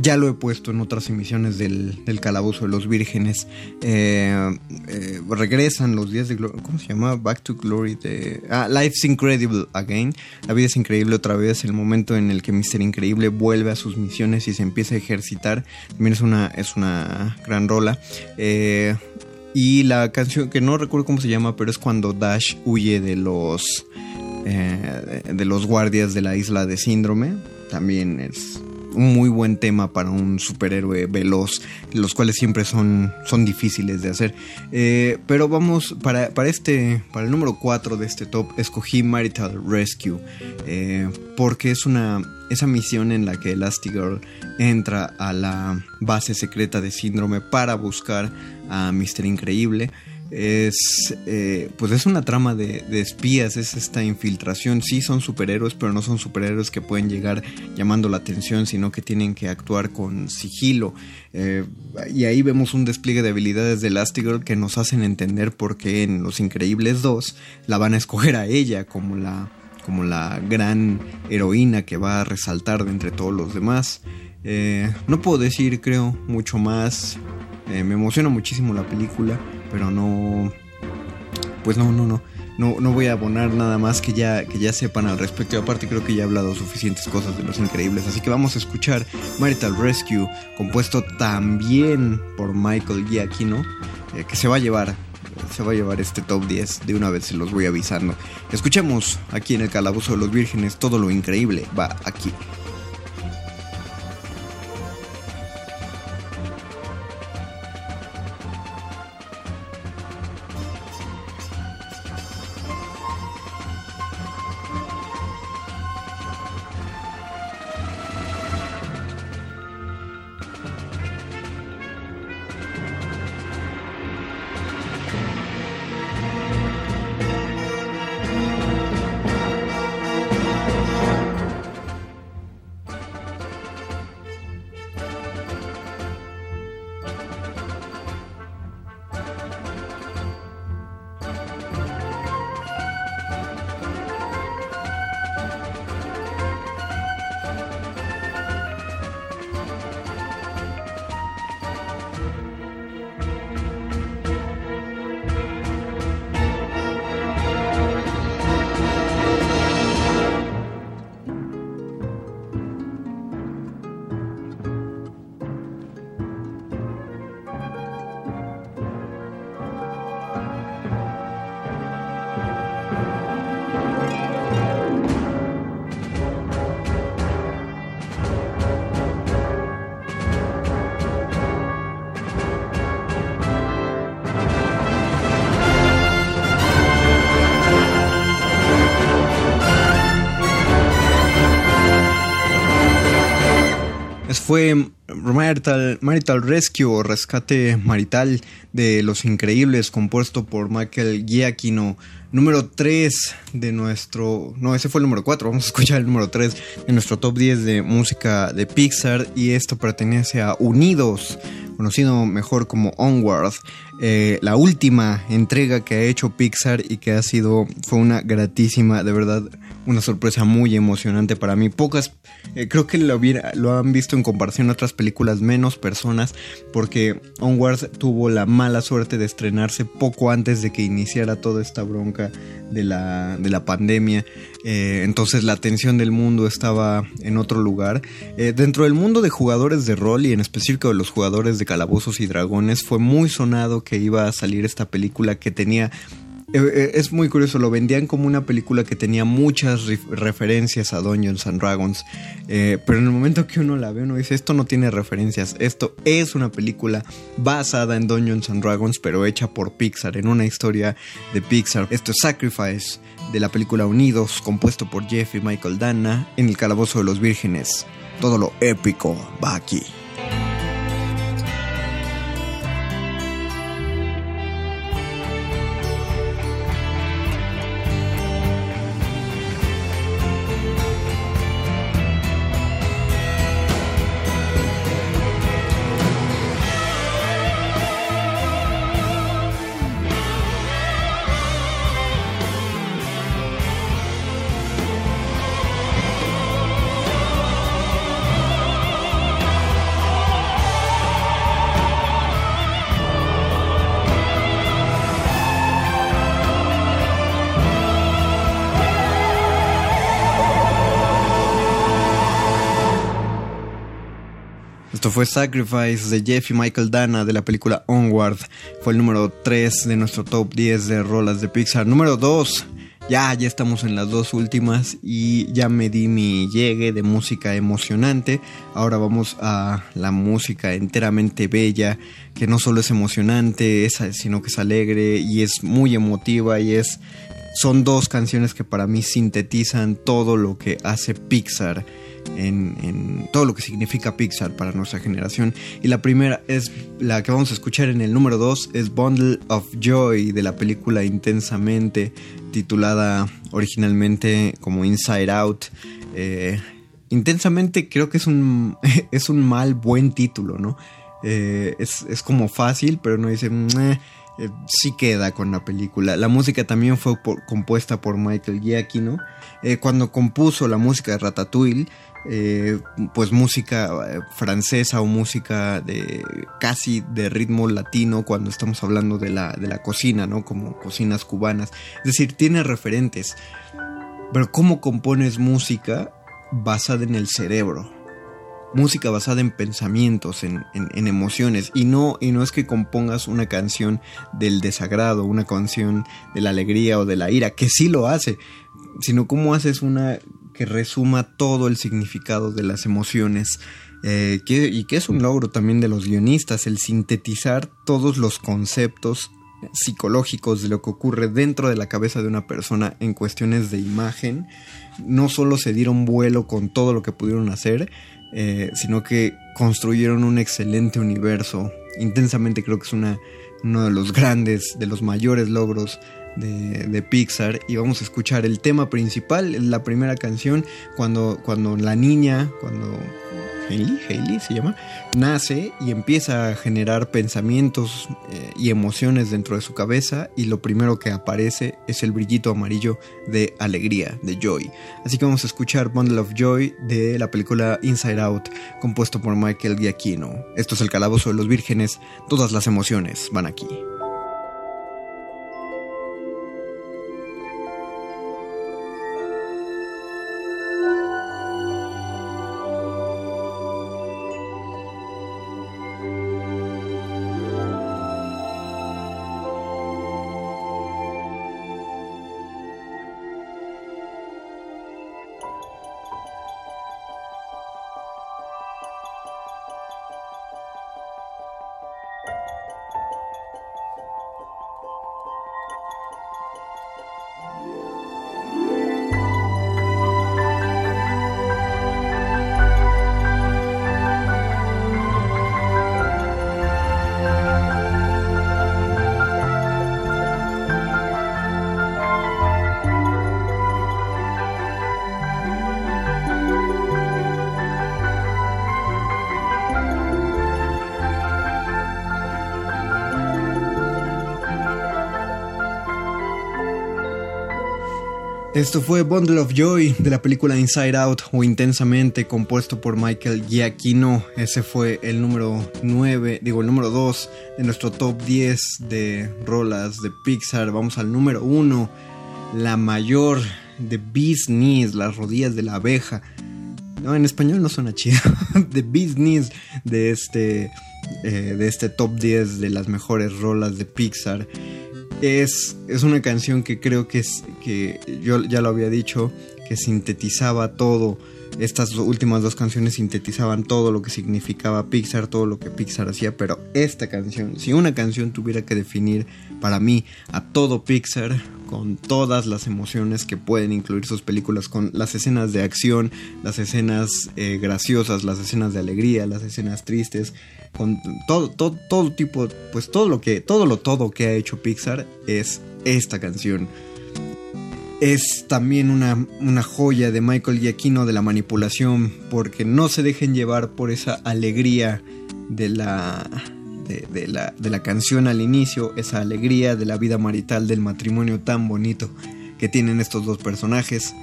ya lo he puesto en otras emisiones del, Calabozo de los Vírgenes. Eh, eh, regresan los días de Glory, ¿cómo se llama? Back to Glory de... Ah, Life's Incredible Again. La vida es increíble otra vez, el momento en el que Mr. Increíble vuelve a sus misiones y se empieza a ejercitar. También es una, es una gran rola. Eh, y la canción que no recuerdo cómo se llama, pero es cuando Dash huye de los eh, de los guardias de la isla de Síndrome. También es un muy buen tema para un superhéroe veloz, los cuales siempre son, son difíciles de hacer. Eh, pero vamos, para, para, este, para el número 4 de este top, escogí Marital Rescue, eh, porque es una, esa misión en la que Elastigirl entra a la base secreta de Síndrome para buscar a Mr. Increíble. Es, eh, pues es una trama de, espías, es esta infiltración. Sí son superhéroes, pero no son superhéroes que pueden llegar llamando la atención, sino que tienen que actuar con sigilo. Eh, y ahí vemos un despliegue de habilidades de Elastigirl que nos hacen entender por qué en Los Increíbles 2 la van a escoger a ella como la, como la gran heroína que va a resaltar de entre todos los demás. Eh, no puedo decir, creo, mucho más. Eh, me emociona muchísimo la película, pero no. Pues no, no, no. No, no voy a abonar nada más que ya, que ya sepan al respecto. Y aparte creo que ya he hablado suficientes cosas de los increíbles. Así que vamos a escuchar Marital Rescue, compuesto también por Michael Giacchino, eh, que se va a llevar. Se va a llevar este top 10. De una vez se los voy avisando. Escuchemos aquí en el Calabozo de los Vírgenes todo lo increíble. Va aquí. Fue Marital, Marital, Rescue o Rescate Marital de Los Increíbles, compuesto por Michael Giacchino. Número 3 de nuestro. No, ese fue el número 4. Vamos a escuchar el número 3 de nuestro top 10 de música de Pixar. Y esto pertenece a Unidos, conocido mejor como Onward. Eh, la última entrega que ha hecho Pixar y que ha sido. Fue una gratísima, de verdad una sorpresa muy emocionante para mí. Pocas, eh, creo que lo, han visto en comparación a otras películas, menos personas, porque Onward tuvo la mala suerte de estrenarse poco antes de que iniciara toda esta bronca de la, de la pandemia. Eh, entonces la atención del mundo estaba en otro lugar. Dentro del mundo de jugadores de rol y en específico de los jugadores de calabozos y dragones, fue muy sonado que iba a salir esta película que tenía eh, es muy curioso, lo vendían como una película que tenía muchas referencias a Dungeons and Dragons, eh, pero en el momento que uno la ve uno dice, esto no tiene referencias, esto es una película basada en Dungeons and Dragons, pero hecha por Pixar, en una historia de Pixar. Esto es Sacrifice, de la película Unidos, compuesto por Jeff y Michael Dana, en el Calabozo de los Vírgenes. Todo lo épico va aquí. Fue Sacrifice de Jeff y Michael Dana de la película Onward. Fue el número 3 de nuestro top 10 de rolas de Pixar. Número 2. Ya, ya estamos en las dos últimas y ya me di mi llegue de música emocionante. Ahora vamos a la música enteramente bella, que no solo es emocionante, sino que es alegre y es muy emotiva y es... Son dos canciones que para mí sintetizan todo lo que hace Pixar en, todo lo que significa Pixar para nuestra generación. Y la primera es la que vamos a escuchar en el número 2, es Bundle of Joy de la película Intensamente, titulada originalmente como Inside Out. Eh, intensamente creo que es un, [LAUGHS] es un mal buen título, ¿no? Eh, es, como fácil, pero no dice... Eh, sí queda con la película. La música también fue compuesta por Michael Giacchino. cuando compuso la música de Ratatouille, eh, pues música eh, francesa o música de casi de ritmo latino cuando estamos hablando de la, de la cocina, ¿no? Como cocinas cubanas. Es decir, tiene referentes. Pero ¿cómo compones música basada en el cerebro? Música basada en pensamientos, en, emociones. Y no, y no es que compongas una canción del desagrado, una canción de la alegría o de la ira, que sí lo hace. Sino cómo haces una que resuma todo el significado de las emociones. Eh, y que es un logro también de los guionistas, el sintetizar todos los conceptos psicológicos de lo que ocurre dentro de la cabeza de una persona en cuestiones de imagen. No solo se dieron vuelo con todo lo que pudieron hacer, eh, sino que construyeron un excelente universo. Intensamente creo que es una, uno de los grandes, de los mayores logros de, Pixar y vamos a escuchar el tema principal, la primera canción, cuando, cuando la niña, cuando Hailey, Hailey se llama, nace y empieza a generar pensamientos eh, y emociones dentro de su cabeza y lo primero que aparece es el brillito amarillo de alegría, de joy. Así que vamos a escuchar Bundle of Joy de la película Inside Out, compuesto por Michael Giacchino. Esto es el calabozo de los vírgenes, todas las emociones van aquí. Esto fue Bundle of Joy de la película Inside Out o Intensamente, compuesto por Michael Giacchino. Ese fue el número 9, digo el número 2 de nuestro top 10 de rolas de Pixar. Vamos al número 1, la mayor de Beast Knees, las rodillas de la abeja. No, en español no suena chido. [LAUGHS] The Beast Knees de este, eh, de este top 10 de las mejores rolas de Pixar. Es, es una canción que creo que, es, que yo ya lo había dicho, que sintetizaba todo. Estas últimas dos canciones sintetizaban todo lo que significaba Pixar, todo lo que Pixar hacía, pero esta canción, si una canción tuviera que definir para mí a todo Pixar, con todas las emociones que pueden incluir sus películas, con las escenas de acción, las escenas eh, graciosas, las escenas de alegría, las escenas tristes, con todo, todo, todo tipo, pues todo lo que, todo lo todo que ha hecho Pixar es esta canción. Es también una, una joya de Michael Giacchino de la manipulación, porque no se dejen llevar por esa alegría de la, de, la, de la canción al inicio, esa alegría de la vida marital, del matrimonio tan bonito que tienen estos dos personajes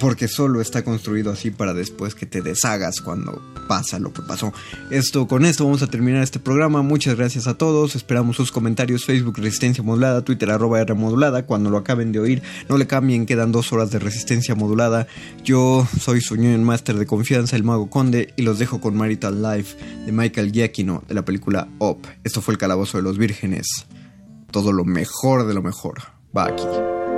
porque solo está construido así para después que te deshagas cuando pasa lo que pasó. Esto con esto vamos a terminar este programa. Muchas gracias a todos. Esperamos sus comentarios Facebook Resistencia Modulada, Twitter arroba R Modulada. Cuando lo acaben de oír, no le cambien, quedan dos horas de Resistencia Modulada. Yo soy su Union Master de confianza, el Mago Conde, y los dejo con Marital Life de Michael Giacchino de la película Up. Esto fue el Calabozo de los Vírgenes. Todo lo mejor de lo mejor va aquí.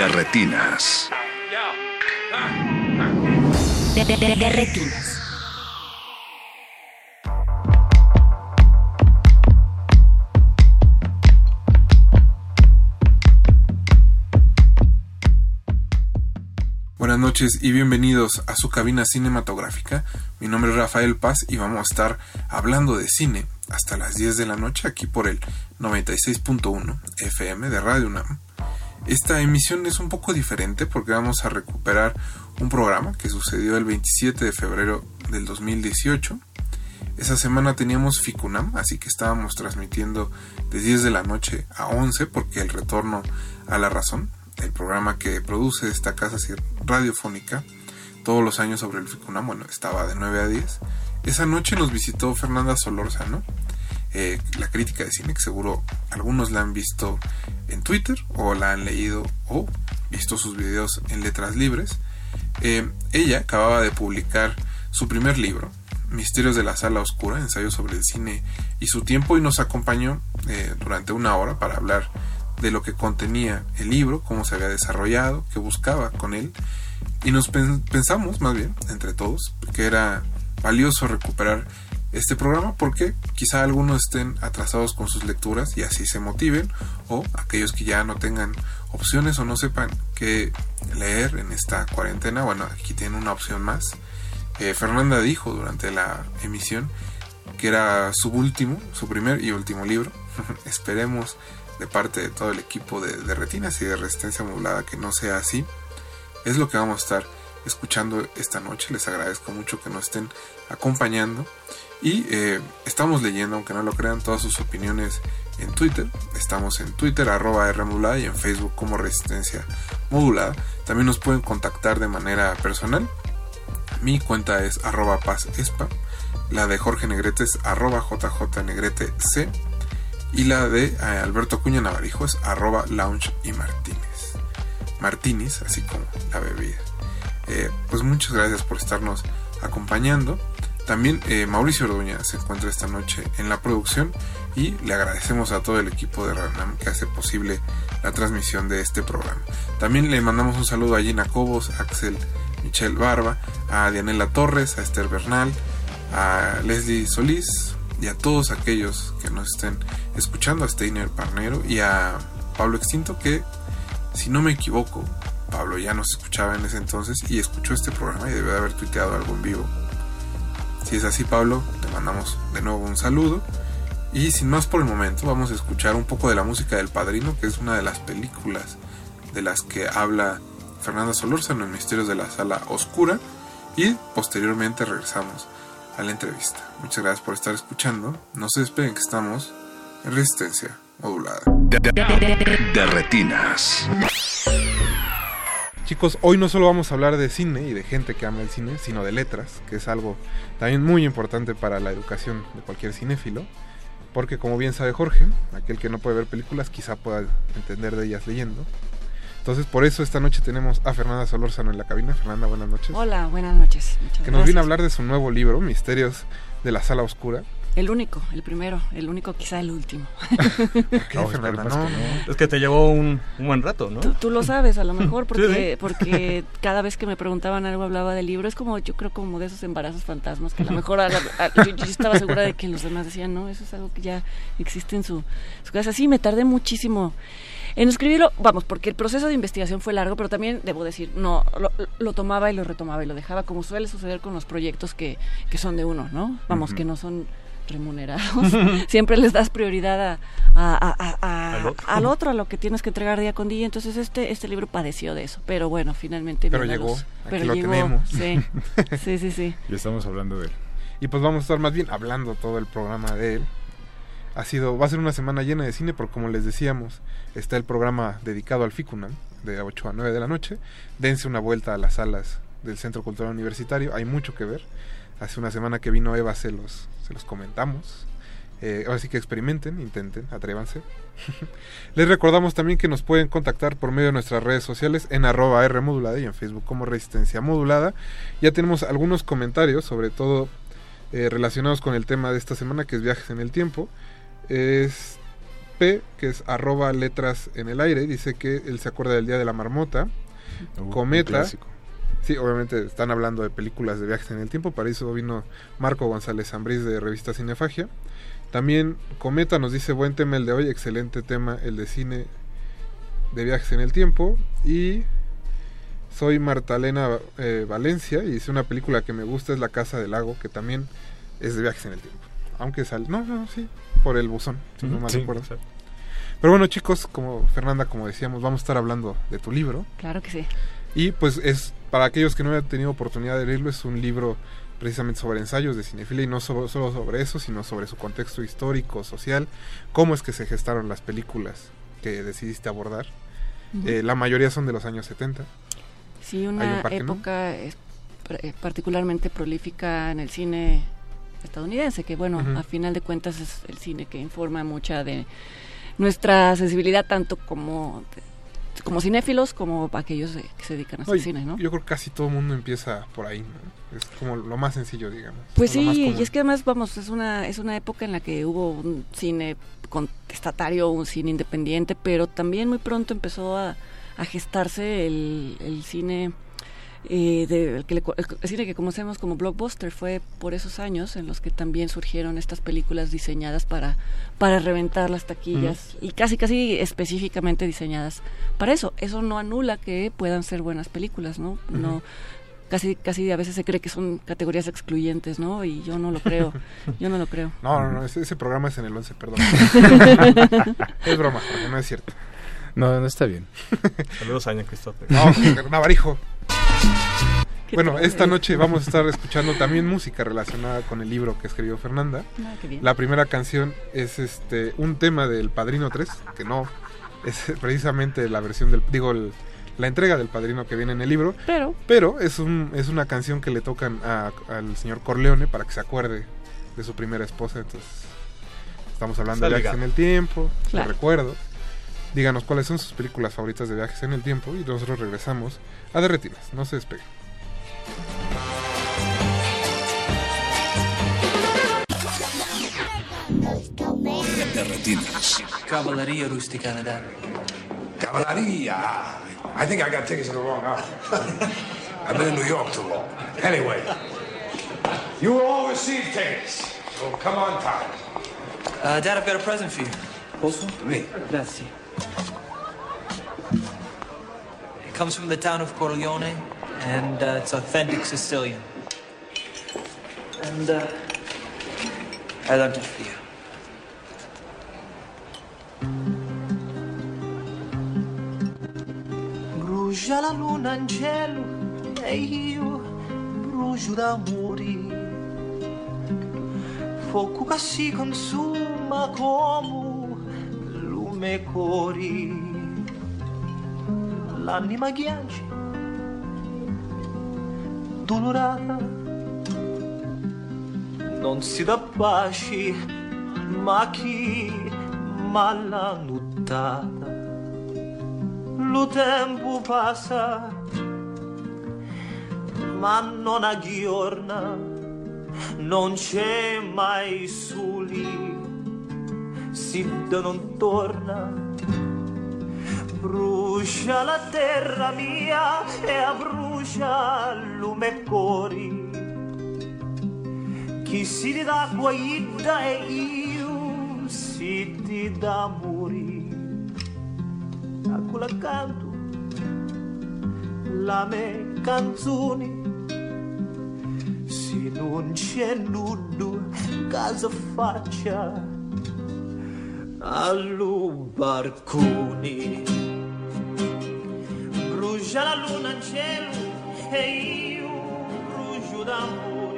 De retinas. De, de, de, de retinas. Buenas noches y bienvenidos a su cabina cinematográfica. Mi nombre es Rafael Paz y vamos a estar hablando de cine hasta las 10 de la noche aquí por el 96.1 FM de Radio UNAM. Esta emisión es un poco diferente porque vamos a recuperar un programa que sucedió el 27 de febrero del 2018. Esa semana teníamos FICUNAM, así que estábamos transmitiendo de 10 de la noche a 11 porque el retorno a la razón el programa que produce esta casa radiofónica todos los años sobre el FICUNAM, bueno, estaba de 9 a 10. Esa noche nos visitó Fernanda Solórzano, eh, la crítica de cine, que seguro algunos la han visto en Twitter o la han leído o visto sus videos en letras libres. Eh, ella acababa de publicar su primer libro, Misterios de la Sala Oscura, ensayo sobre el cine y su tiempo, y nos acompañó eh, durante una hora para hablar de lo que contenía el libro, cómo se había desarrollado, qué buscaba con él. Y nos pensamos, más bien, entre todos, que era valioso recuperar este programa porque quizá algunos estén atrasados con sus lecturas y así se motiven, o aquellos que ya no tengan opciones o no sepan qué leer en esta cuarentena, bueno, aquí tienen una opción más. Eh, Fernanda dijo durante la emisión que era su último, su primer y último libro. [LAUGHS] Esperemos de parte de todo el equipo de, Retinas y de Resistencia Modulada que no sea así. Es lo que vamos a estar escuchando esta noche. Les agradezco mucho que nos estén acompañando. Y eh, estamos leyendo, aunque no lo crean, todas sus opiniones en Twitter. Estamos en Twitter, arroba R modulada y en Facebook como Resistencia Modulada. También nos pueden contactar de manera personal. Mi cuenta es arroba paz La de Jorge Negrete es arroba jjnegrete c y la de eh, Alberto Cuña Navarijo es arroba lounge y martínez. Martínez, así como la bebida. Eh, pues muchas gracias por estarnos acompañando. También eh, Mauricio Orduña se encuentra esta noche en la producción y le agradecemos a todo el equipo de Ranam que hace posible la transmisión de este programa. También le mandamos un saludo a Gina Cobos, Axel Michelle Barba, a Dianela Torres, a Esther Bernal, a Leslie Solís y a todos aquellos que nos estén escuchando a Steiner Parnero y a Pablo Extinto que, si no me equivoco, Pablo ya nos escuchaba en ese entonces y escuchó este programa y debe de haber tuiteado algo en vivo. Si es así, Pablo, te mandamos de nuevo un saludo. Y sin más por el momento, vamos a escuchar un poco de la música del Padrino, que es una de las películas de las que habla Fernanda Solórzano en Misterios de la Sala Oscura. Y posteriormente regresamos a la entrevista. Muchas gracias por estar escuchando. No se despeguen que estamos Resistencia modulada. De, retinas. Chicos, hoy no solo vamos a hablar de cine y de gente que ama el cine, sino de letras, que es algo también muy importante para la educación de cualquier cinéfilo. Porque como bien sabe Jorge, aquel que no puede ver películas quizá pueda entender de ellas leyendo. Entonces, por eso esta noche tenemos a Fernanda Solórzano en la cabina. Fernanda, buenas noches. Hola, buenas noches. que nos viene a hablar de su nuevo libro, Misterios de la Sala Oscura. El único, el primero, el único, quizá el último. [LAUGHS] Es que te llevó un, buen rato, ¿no? Tú, lo sabes, a lo mejor, [LAUGHS] porque, porque cada vez que me preguntaban algo hablaba del libro. Es como, yo creo, como de esos embarazos fantasmas, que a lo mejor yo, estaba segura de que los demás decían, no, eso es algo que ya existe en su, su casa. Sí, me tardé muchísimo en escribirlo, vamos, porque el proceso de investigación fue largo, pero también debo decir, no, lo, tomaba y lo retomaba y lo dejaba, como suele suceder con los proyectos que, que son de uno, ¿no? Vamos, que no son remunerados, [LAUGHS] siempre les das prioridad a, ¿Al, otro? a lo que tienes que entregar día con día. Entonces este este libro padeció de eso, pero bueno, finalmente. Pero llegó, pero lo tenemos. [LAUGHS] Sí, sí, sí, Y estamos hablando de él. Y pues vamos a estar más bien hablando todo el programa de él. ha sido, va a ser una semana llena de cine porque como les decíamos, está el programa dedicado al FICUNAM de 8 a 9 de la noche. Dense una vuelta a las salas del Centro Cultural Universitario, hay mucho que ver. Hace una semana que vino Eva se los, se los comentamos. Eh, ahora sí que experimenten, intenten, atrévanse. [LAUGHS] Les recordamos también que nos pueden contactar por medio de nuestras redes sociales en arroba R modulada y en Facebook como Resistencia Modulada. Ya tenemos algunos comentarios, sobre todo eh, relacionados con el tema de esta semana, que es viajes en el tiempo. Es P, que es arroba letras en el aire, dice que él se acuerda del Día de la Marmota. Uh, Cometa. Sí, obviamente están hablando de películas de viajes en el tiempo. Para eso vino Marco González Ambriz de revista Cinefagia. También Cometa nos dice buen tema el de hoy, excelente tema el de cine de viajes en el tiempo. Y soy Martalena eh, Valencia y dice una película que me gusta es La Casa del Lago, que también es de viajes en el tiempo. Aunque sale, no, no, sí, por el buzón, si no mal Sí, recuerdo. Pero bueno chicos, como Fernanda, como decíamos, vamos a estar hablando de tu libro. Claro que sí. Y pues es, para aquellos que no hayan tenido oportunidad de leerlo, es un libro precisamente sobre ensayos de cinefilia y no so- solo sobre eso, sino sobre su contexto histórico, social, cómo es que se gestaron las películas que decidiste abordar. Eh, la mayoría son de los años 70. Sí, un una no. época es- pr- eh, particularmente prolífica en el cine estadounidense, que bueno, a final de cuentas es el cine que informa mucha de nuestra sensibilidad, tanto como, como cinéfilos como aquellos eh, que se dedican a hacer cine, ¿no? Yo creo que casi todo el mundo empieza por ahí, ¿no? Es como lo más sencillo, digamos. Pues sí, y es que además, vamos, es una, es una época en la que hubo un cine contestatario, un cine independiente, pero también muy pronto empezó a, a gestarse el, el cine eh, de, el, que le el, cine que conocemos como blockbuster. Fue por esos años en los que también surgieron estas películas diseñadas para, para reventar las taquillas y casi, casi específicamente diseñadas para eso. Eso no anula que puedan ser buenas películas, ¿no? No casi casi a veces se cree que son categorías excluyentes, ¿no? Y yo no lo creo. Yo no lo creo. [LAUGHS] No, no, no, ese, ese programa es en el 11, perdón. [LAUGHS] es broma, no es cierto. No, no está bien. [LAUGHS] Saludos a Aña Christopher. No, Navarijo. ¿Qué Bueno, esta noche vamos a estar escuchando también música relacionada con el libro que escribió Fernanda. Ah, qué bien. La primera canción es este un tema del Padrino 3, que no es precisamente la versión del digo el- la entrega del Padrino que viene en el libro, Pero pero es un es una canción que le tocan a- al señor Corleone para que se acuerde de su primera esposa, entonces estamos hablando de viajes en el tiempo, Claro. de recuerdos. Díganos cuáles son sus películas favoritas de viajes en el tiempo y nosotros regresamos a Derretinas. No se despeguen. Retinas. Cavalleria rusticana da. Cavalleria. I think I got tickets to the wrong house. [LAUGHS] I've been in New York too long. Anyway, you will all receive tickets. So come on time. Uh, Dad, I've got a present for you. Also, to me. Grazie. It comes from the town of Corleone, and uh, it's authentic Sicilian. And uh, I learned it for you. Brucia la luna in cielo e io brucio d'amori. Fuoco che si consuma come lume cori. L'anima ghiaccia, dolorata, non si dà pace, ma chi malanuttata. Lo tempo passa, ma non aggiorna, non c'è mai soli, si non torna. Brucia la terra mia e abbrucia lume cori. Chi si dà guaita e io si ti morire. A quella canto la me canzoni. Se non c'è nudo, casa faccia allo barconi. Brucia la luna in cielo e io brucio d'amori.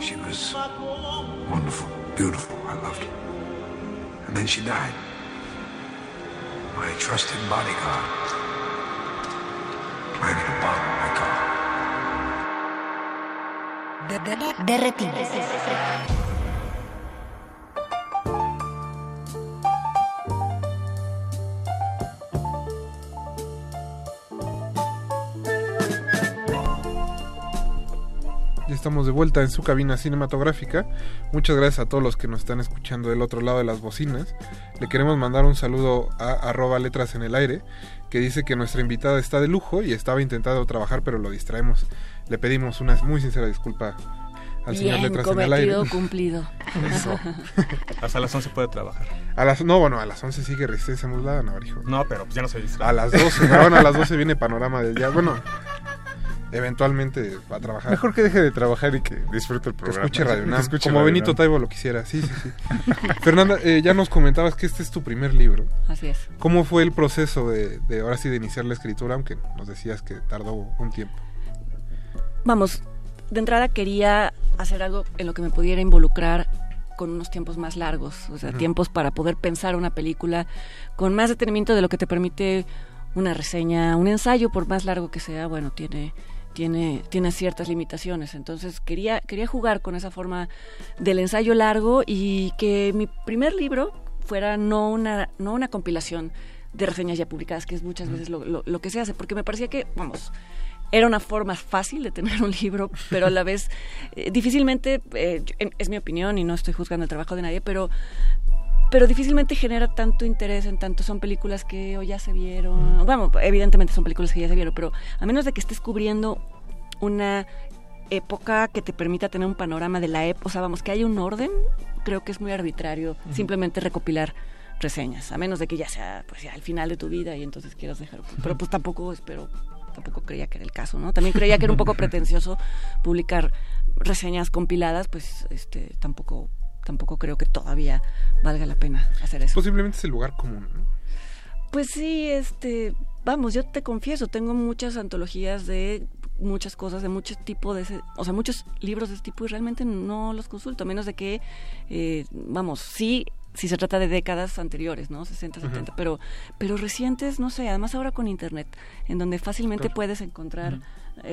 She was wonderful, beautiful. I loved her. And then she died. My trusted bodyguard. Right at the bottom of my car. De estamos de vuelta en su cabina cinematográfica. Muchas gracias a todos los que nos están escuchando del otro lado de las bocinas. Le queremos mandar un saludo a arroba letras en el aire, que dice que nuestra invitada está de lujo y estaba intentando trabajar pero lo distraemos. Le pedimos una muy sincera disculpa al señor Bien, Letras en el aire. cumplido. Eso. [LAUGHS] Hasta las 11 puede trabajar. A las, no, bueno, a las 11 sigue Resistencia Modulada, no, hijo. No, pero pues ya no se A distrae. las 12, ah, bueno, a las 12 viene Panorama del Día. Bueno, eventualmente va a trabajar. Mejor que deje de trabajar y que disfrute el Que programa. escuche Radio [LAUGHS] Que Nam, escuche como Radio Benito Nam. Taibo lo quisiera, sí, sí, sí. [LAUGHS] Fernanda, eh, ya nos comentabas que este es tu primer libro. Así es. ¿Cómo fue el proceso de, de ahora sí de iniciar la escritura, aunque nos decías que tardó un tiempo? Vamos, de entrada quería hacer algo en lo que me pudiera involucrar con unos tiempos más largos, o sea, tiempos para poder pensar una película con más detenimiento de lo que te permite una reseña, un ensayo, por más largo que sea, bueno, tiene tiene tiene ciertas limitaciones, entonces quería quería jugar con esa forma del ensayo largo y que mi primer libro fuera no una no una compilación de reseñas ya publicadas, que es muchas veces lo, lo- lo que se hace, porque me parecía que, vamos, era una forma fácil de tener un libro, pero a la vez eh, difícilmente, eh, es mi opinión y no estoy juzgando el trabajo de nadie, pero pero difícilmente genera tanto interés en tanto son películas que o ya se vieron, bueno, evidentemente son películas que ya se vieron, pero a menos de que estés cubriendo una época que te permita tener un panorama de la época, o sea, vamos, que haya un orden, creo que es muy arbitrario simplemente recopilar reseñas, a menos de que ya sea pues ya el final de tu vida y entonces quieras dejar, pero pues tampoco espero tampoco creía que era el caso, ¿no? También creía que era un poco [LAUGHS] pretencioso publicar reseñas compiladas, pues este tampoco tampoco creo que todavía valga la pena hacer eso. Posiblemente es el lugar común, ¿no? Pues sí, este, vamos, yo te confieso, tengo muchas antologías de muchas cosas, de muchos tipo de ese, o sea, muchos libros de ese tipo y realmente no los consulto, a menos de que, eh, vamos, sí, si se trata de décadas anteriores, ¿no? 60, 70, pero, pero recientes, no sé, además ahora con internet, en donde fácilmente Claro. puedes encontrar,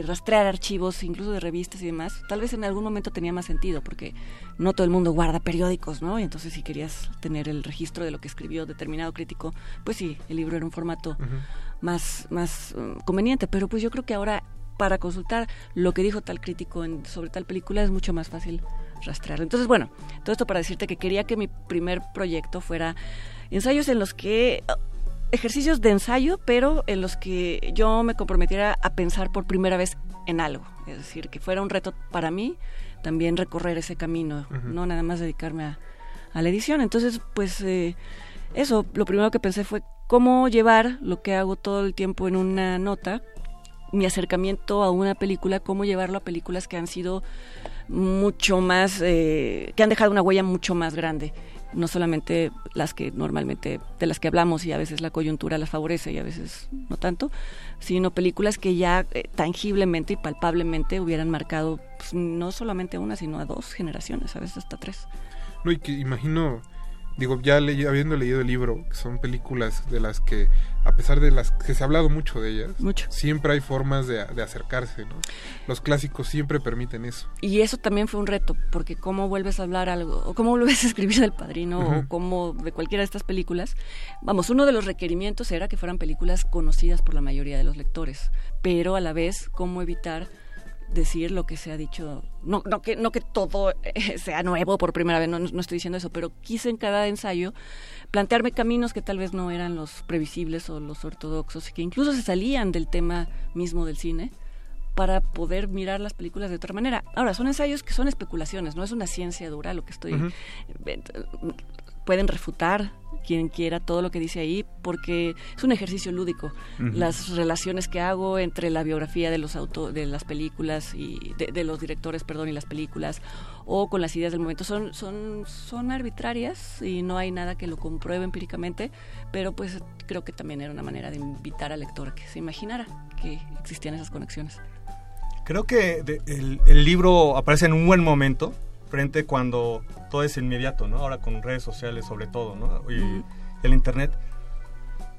rastrear archivos, incluso de revistas y demás, tal vez en algún momento tenía más sentido, porque no todo el mundo guarda periódicos, ¿no? Y entonces si querías tener el registro de lo que escribió determinado crítico, pues sí, el libro era un formato más, más um, conveniente, pero pues yo creo que ahora para consultar lo que dijo tal crítico en- sobre tal película es mucho más fácil rastrearlo. Entonces, bueno, todo esto para decirte que quería que mi primer proyecto fuera ensayos en los que ejercicios de ensayo, pero en los que yo me comprometiera a pensar por primera vez en algo. Es decir, que fuera un reto para mí también recorrer ese camino, no nada más dedicarme a, a la edición. Entonces, pues eh, eso, lo primero que pensé fue cómo llevar lo que hago todo el tiempo en una nota, mi acercamiento a una película, cómo llevarlo a películas que han sido mucho más, eh, que han dejado una huella mucho más grande. No solamente las que normalmente, de las que hablamos y a veces la coyuntura las favorece y a veces no tanto, sino películas que ya eh, tangiblemente y palpablemente hubieran marcado pues, no solamente una, sino a dos generaciones, a veces hasta tres. No, y que imagino, digo, ya leí- habiendo leído el libro, que son películas de las que, a pesar de las que se ha hablado mucho de ellas, Mucho. siempre hay formas de, de acercarse, ¿no? Los clásicos siempre permiten eso. Y eso también fue un reto, porque cómo vuelves a hablar algo, o cómo vuelves a escribir del padrino, o cómo de cualquiera de estas películas. Vamos, uno de los requerimientos era que fueran películas conocidas por la mayoría de los lectores, pero a la vez, cómo evitar decir lo que se ha dicho, no, no que no que todo eh, sea nuevo por primera vez, no, no estoy diciendo eso, pero quise en cada ensayo plantearme caminos que tal vez no eran los previsibles o los ortodoxos, y que incluso se salían del tema mismo del cine, para poder mirar las películas de otra manera. Ahora, son ensayos que son especulaciones, no es una ciencia dura lo que estoy... Pueden refutar quien quiera todo lo que dice ahí porque es un ejercicio lúdico. Las relaciones que hago entre la biografía de los auto, de las películas y de, de los directores, perdón, y las películas o con las ideas del momento son son son arbitrarias y no hay nada que lo compruebe empíricamente, pero pues creo que también era una manera de invitar al lector a que se imaginara que existían esas conexiones. Creo que el, libro aparece en un buen momento, frente cuando todo es inmediato, ¿no? Ahora con redes sociales sobre todo, ¿no? Y el internet.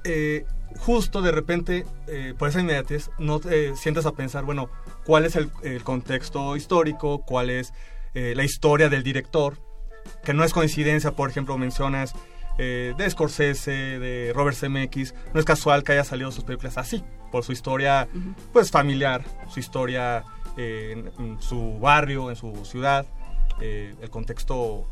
Eh, justo de repente, eh, por esa inmediatez, no te sientas a pensar, bueno, cuál es el, contexto histórico, cuál es eh, la historia del director, que no es coincidencia, por ejemplo, mencionas de Scorsese, de Robert Zemeckis, no es casual que haya salido sus películas así, por su historia, pues familiar, su historia en, su barrio, en su ciudad, el contexto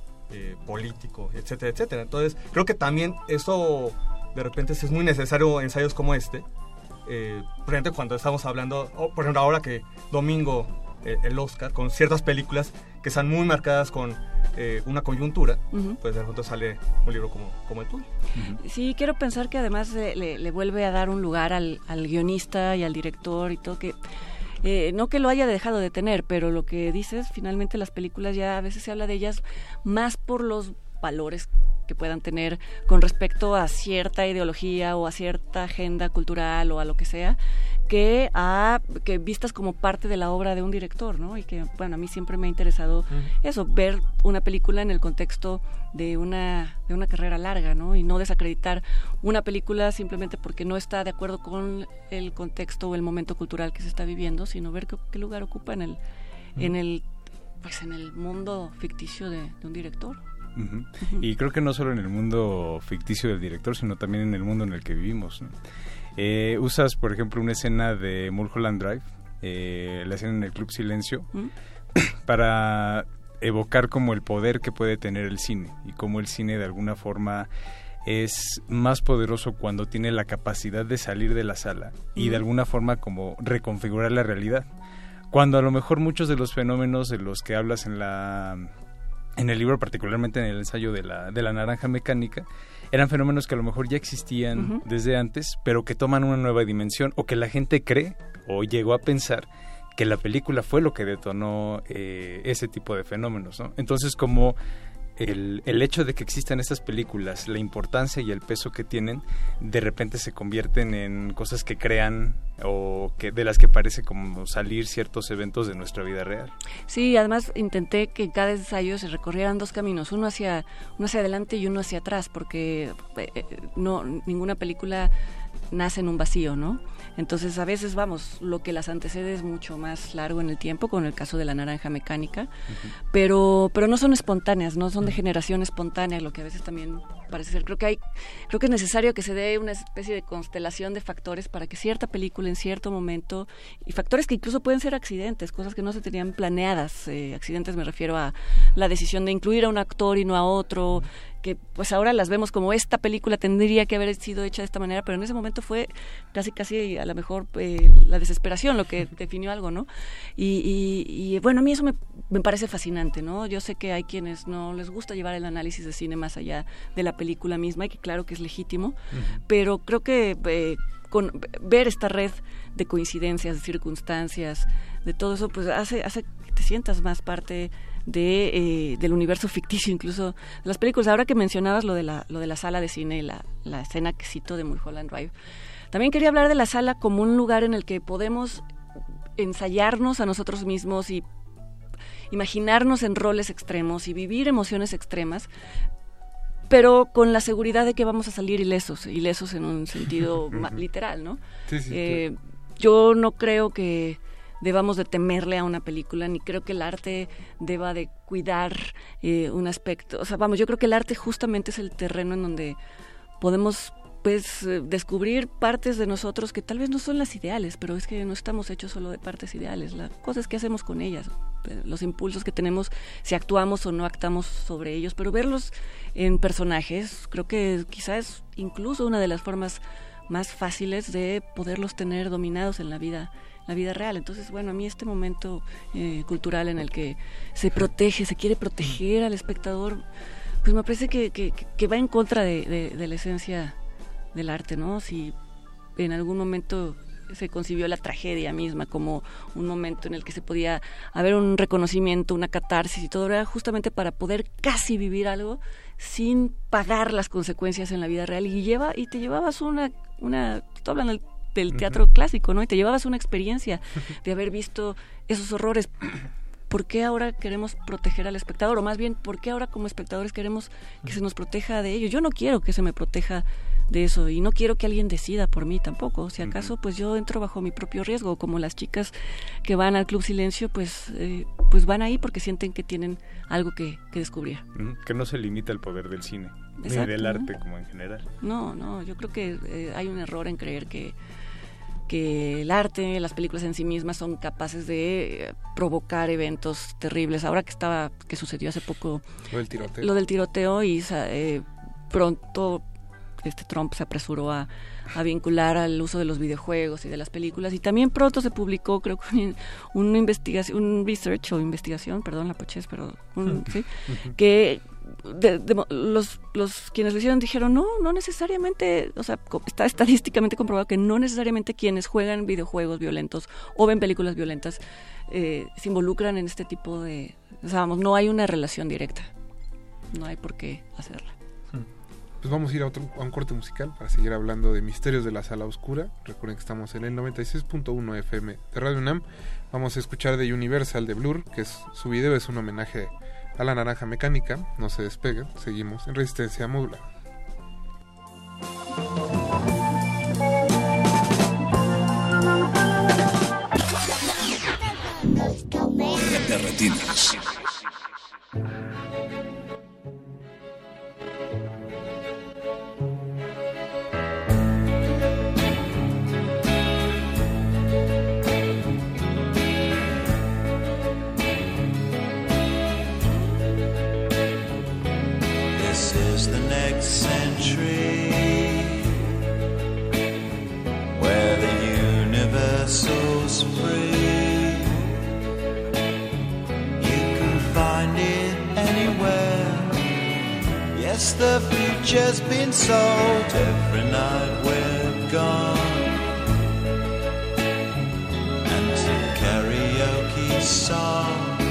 político, etcétera, etcétera. Entonces, creo que también eso de repente es muy necesario ensayos como este. Eh, por ejemplo, cuando estamos hablando, por ejemplo, ahora que domingo eh, el Oscar, con ciertas películas que están muy marcadas con eh, una coyuntura, pues de repente sale un libro como, como el tuyo. Sí, quiero pensar que además le, vuelve a dar un lugar al, al guionista y al director y todo, que eh, no que lo haya dejado de tener, pero lo que dices, finalmente las películas ya a veces se habla de ellas más por los valores que puedan tener con respecto a cierta ideología o a cierta agenda cultural o a lo que sea, que a que vistas como parte de la obra de un director, ¿no? Y que bueno, a mí siempre me ha interesado eso, ver una película en el contexto de una de una carrera larga, ¿no? Y no desacreditar una película simplemente porque no está de acuerdo con el contexto o el momento cultural que se está viviendo, sino ver qué, lugar ocupa en el en el pues en el mundo ficticio de un director. Y creo que no solo en el mundo ficticio del director, sino también en el mundo en el que vivimos. Eh, usas, por ejemplo, una escena de Mulholland Drive, eh, la escena en el Club Silencio, [CLEARS THROAT] para evocar como el poder que puede tener el cine y cómo el cine de alguna forma es más poderoso cuando tiene la capacidad de salir de la sala y de alguna forma como reconfigurar la realidad. Cuando a lo mejor muchos de los fenómenos de los que hablas en la en el libro, particularmente en el ensayo de la, de la naranja mecánica, eran fenómenos que a lo mejor ya existían desde antes, pero que toman una nueva dimensión o que la gente cree o llegó a pensar que la película fue lo que detonó eh, ese tipo de fenómenos. ¿no? Entonces, como el, el, hecho de que existan estas películas, la importancia y el peso que tienen, de repente se convierten en cosas que crean o que de las que parece como salir ciertos eventos de nuestra vida real. Sí, además intenté que en cada ensayo se recorrieran dos caminos, uno hacia uno hacia adelante y uno hacia atrás, porque eh, eh, no ninguna película nace en un vacío, ¿no? Entonces a veces vamos, lo que las antecede es mucho más largo en el tiempo, con el caso de la naranja mecánica, pero, pero no son espontáneas, no son de generación espontánea, lo que a veces también parece ser. Creo que hay, creo que es necesario que se dé una especie de constelación de factores para que cierta película en cierto momento, y factores que incluso pueden ser accidentes, cosas que no se tenían planeadas. Eh, accidentes me refiero a la decisión de incluir a un actor y no a otro, que pues ahora las vemos como esta película tendría que haber sido hecha de esta manera, pero en ese momento fue casi casi a lo mejor eh, la desesperación lo que definió algo, ¿no? Y, bueno, a mí eso me, me, parece fascinante, ¿no? Yo sé que hay quienes no les gusta llevar el análisis de cine más allá de la película misma y que claro que es legítimo, pero creo que eh, con ver esta red de coincidencias, de circunstancias, de todo eso, pues hace, hace que te sientas más parte de, eh, del universo ficticio, incluso las películas. Ahora que mencionabas lo de la, lo de la sala de cine, la, la escena que cito de Mulholland Drive, también quería hablar de la sala como un lugar en el que podemos ensayarnos a nosotros mismos y imaginarnos en roles extremos y vivir emociones extremas, pero con la seguridad de que vamos a salir ilesos, ilesos en un sentido [LAUGHS] literal, ¿no? Eh, yo no creo que debamos de temerle a una película, ni creo que el arte deba de cuidar eh, un aspecto. O sea, vamos, yo creo que el arte justamente es el terreno en donde podemos pues eh, descubrir partes de nosotros que tal vez no son las ideales, pero es que no estamos hechos solo de partes ideales, las cosas que hacemos con ellas, eh, los impulsos que tenemos, si actuamos o no actuamos sobre ellos, pero verlos en personajes, creo que quizás es incluso una de las formas más fáciles de poderlos tener dominados en la vida la vida real. Entonces, bueno, a mí este momento eh, cultural en el que se protege, se quiere proteger al espectador, pues me parece que, que, va en contra de, de, la esencia del arte, ¿no? Si en algún momento se concibió la tragedia misma como un momento en el que se podía haber un reconocimiento, una catarsis y todo, era justamente para poder casi vivir algo sin pagar las consecuencias en la vida real y lleva y te llevabas una una estoy hablando del teatro clásico, ¿no? Y te llevabas una experiencia de haber visto esos horrores. ¿Por qué ahora queremos proteger al espectador? O más bien, ¿por qué ahora como espectadores queremos que se nos proteja de ello? Yo no quiero que se me proteja de eso y no quiero que alguien decida por mí tampoco. Si acaso, pues yo entro bajo mi propio riesgo, como las chicas que van al Club Silencio, pues, eh, pues van ahí porque sienten que tienen algo que, que descubrir. Que no se limita el poder del cine, ni del arte como en general. No, no, yo creo que eh, hay un error en creer que que el arte, las películas en sí mismas son capaces de eh, provocar eventos terribles. Ahora que estaba, que sucedió hace poco lo del tiroteo, lo del tiroteo y eh, pronto este Trump se apresuró a, vincular al uso de los videojuegos y de las películas y también pronto se publicó creo que una investigación un research o investigación perdón la poches pero [LAUGHS] ¿sí? que los, los quienes lo hicieron dijeron, no, no necesariamente, o sea, está estadísticamente comprobado que no necesariamente quienes juegan videojuegos violentos o ven películas violentas eh, se involucran en este tipo de, o no hay una relación directa, no hay por qué hacerla. Pues vamos a ir a, otro, a un corte musical para seguir hablando de Misterios de la Sala Oscura. Recuerden que estamos en el 96.1 FM de Radio UNAM. Vamos a escuchar de Universal de Blur, que es su video es un homenaje a la naranja mecánica. No se despeguen, seguimos en resistencia modula. Yes, the future's been sold every night we're gone. And to karaoke songs.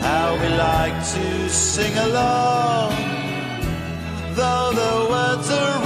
How we like to sing along, though the words are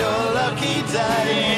your lucky day.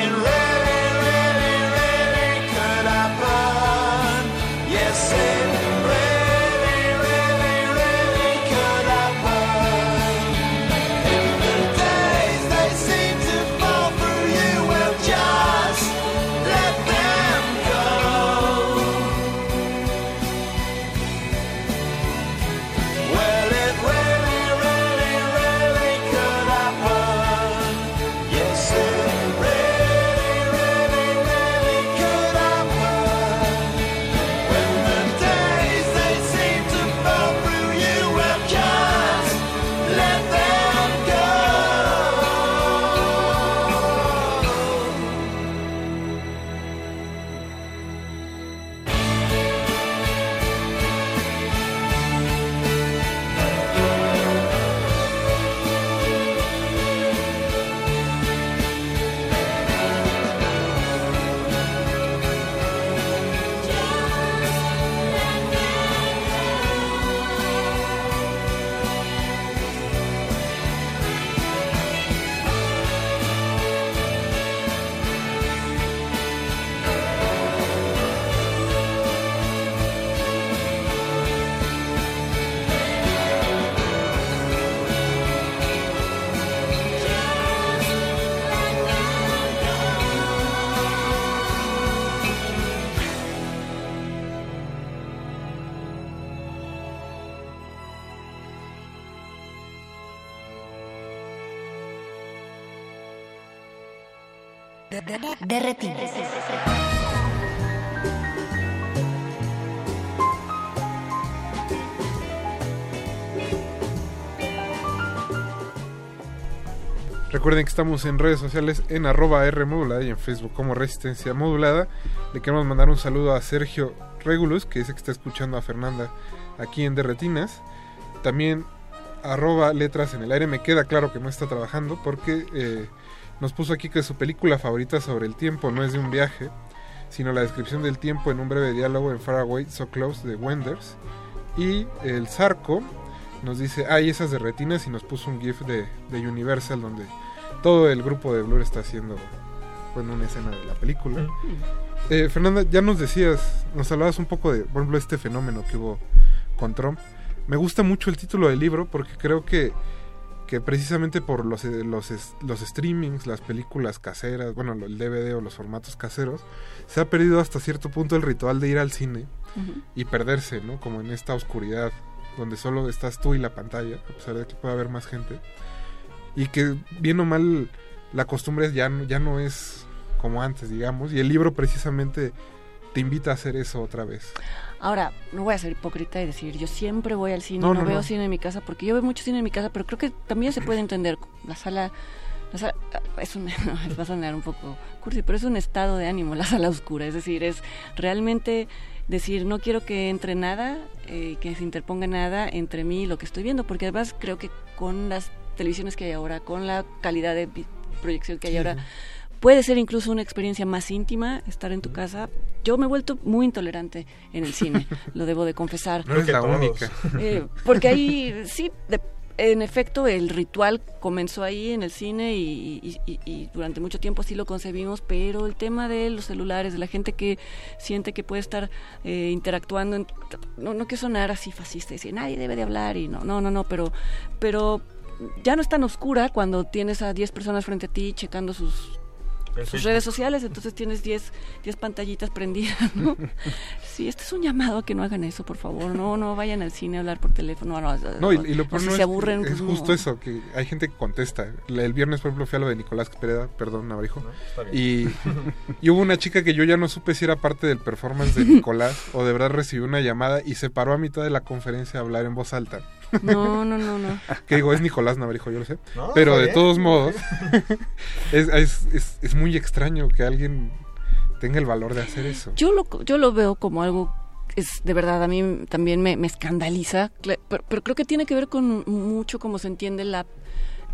Recuerden que estamos en redes sociales en arroba R modulada y en Facebook como Resistencia Modulada. Le queremos mandar un saludo a Sergio Regulus, que dice que está escuchando a Fernanda aquí en Derretinas. También arroba letras en el aire. Me queda claro que no está trabajando porque eh, nos puso aquí que su película favorita sobre el tiempo no es de un viaje, sino la descripción del tiempo en un breve diálogo en Far Away So Close de Wenders. Y el Zarco nos dice, hay esas de retinas y nos puso un GIF de, de Universal donde todo el grupo de Blur está haciendo bueno, una escena de la película. Eh, Fernanda, ya nos decías, nos hablabas un poco de, por ejemplo, este fenómeno que hubo con Trump. Me gusta mucho el título del libro porque creo que, que precisamente por los, eh, los, los streamings, las películas caseras, bueno, el DVD o los formatos caseros, se ha perdido hasta cierto punto el ritual de ir al cine y perderse, ¿no? Como en esta oscuridad donde solo estás tú y la pantalla, a pesar de que pueda haber más gente. Y que bien o mal la costumbre ya, no- ya no es como antes, digamos. Y el libro precisamente te invita a hacer eso otra vez. Ahora, no voy a ser hipócrita y decir, yo siempre voy al cine, No, no, no, veo no. cine en mi casa, porque yo veo mucho cine en mi casa, pero creo que también se puede entender. La sala, la sala es un, [LAUGHS] va a sonar un poco cursi, pero es un estado de ánimo, la sala oscura. Es decir, es realmente decir, no quiero que entre nada, eh, que se interponga nada entre mí y lo que estoy viendo, porque además creo que con las televisiones que hay ahora, con la calidad de proyección que hay Sí, ahora, puede ser incluso una experiencia más íntima estar en tu casa. Yo me he vuelto muy intolerante en el cine, [LAUGHS] lo debo de confesar. No eres la única. [LAUGHS] Eh, porque ahí, sí, de- en efecto, el ritual comenzó ahí en el cine y, y- y- y durante mucho tiempo así lo concebimos, pero el tema de los celulares, de la gente que siente que puede estar eh, interactuando, en- no, no quiero sonar así fascista y decir nadie debe de hablar y no, no, no, no, pero, pero ya no es tan oscura cuando tienes a 10 personas frente a ti checando sus redes sociales, entonces tienes 10 10 pantallitas prendidas, ¿no? [LAUGHS] sí, este es un llamado a que no hagan eso, por favor, no no vayan al cine a hablar por teléfono, no, No, y, y lo o peor si no se es, aburren, es pues no. justo eso, que hay gente que contesta. La- El viernes, por ejemplo, fui a lo de Nicolás Pereda, perdón, Navarijo. está y, bien. [LAUGHS] y hubo una chica que yo ya no supe si era parte del performance de [LAUGHS] Nicolás o de verdad recibió una llamada y se paró a mitad de la conferencia a hablar en voz alta. No, no, no, no. Que digo, es Nicolás Navarijo, yo lo sé. No, pero de bien. todos modos, [LAUGHS] es, es, es- es muy extraño que alguien tenga el valor de hacer eso. Yo lo, yo lo veo como algo, es de verdad, a mí también me, me escandaliza, pero, pero creo que tiene que ver con mucho cómo se entiende la,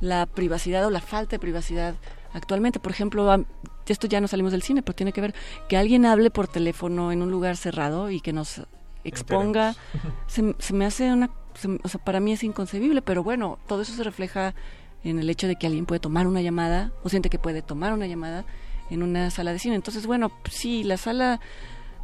la privacidad o la falta de privacidad actualmente. Por ejemplo, esto ya no salimos del cine, pero tiene que ver que alguien hable por teléfono en un lugar cerrado y que nos exponga, [LAUGHS] se, se me hace una, se- o sea, para mí es inconcebible, pero bueno, todo eso se refleja en el hecho de que alguien puede tomar una llamada o siente que puede tomar una llamada en una sala de cine. Entonces, bueno, sí, la sala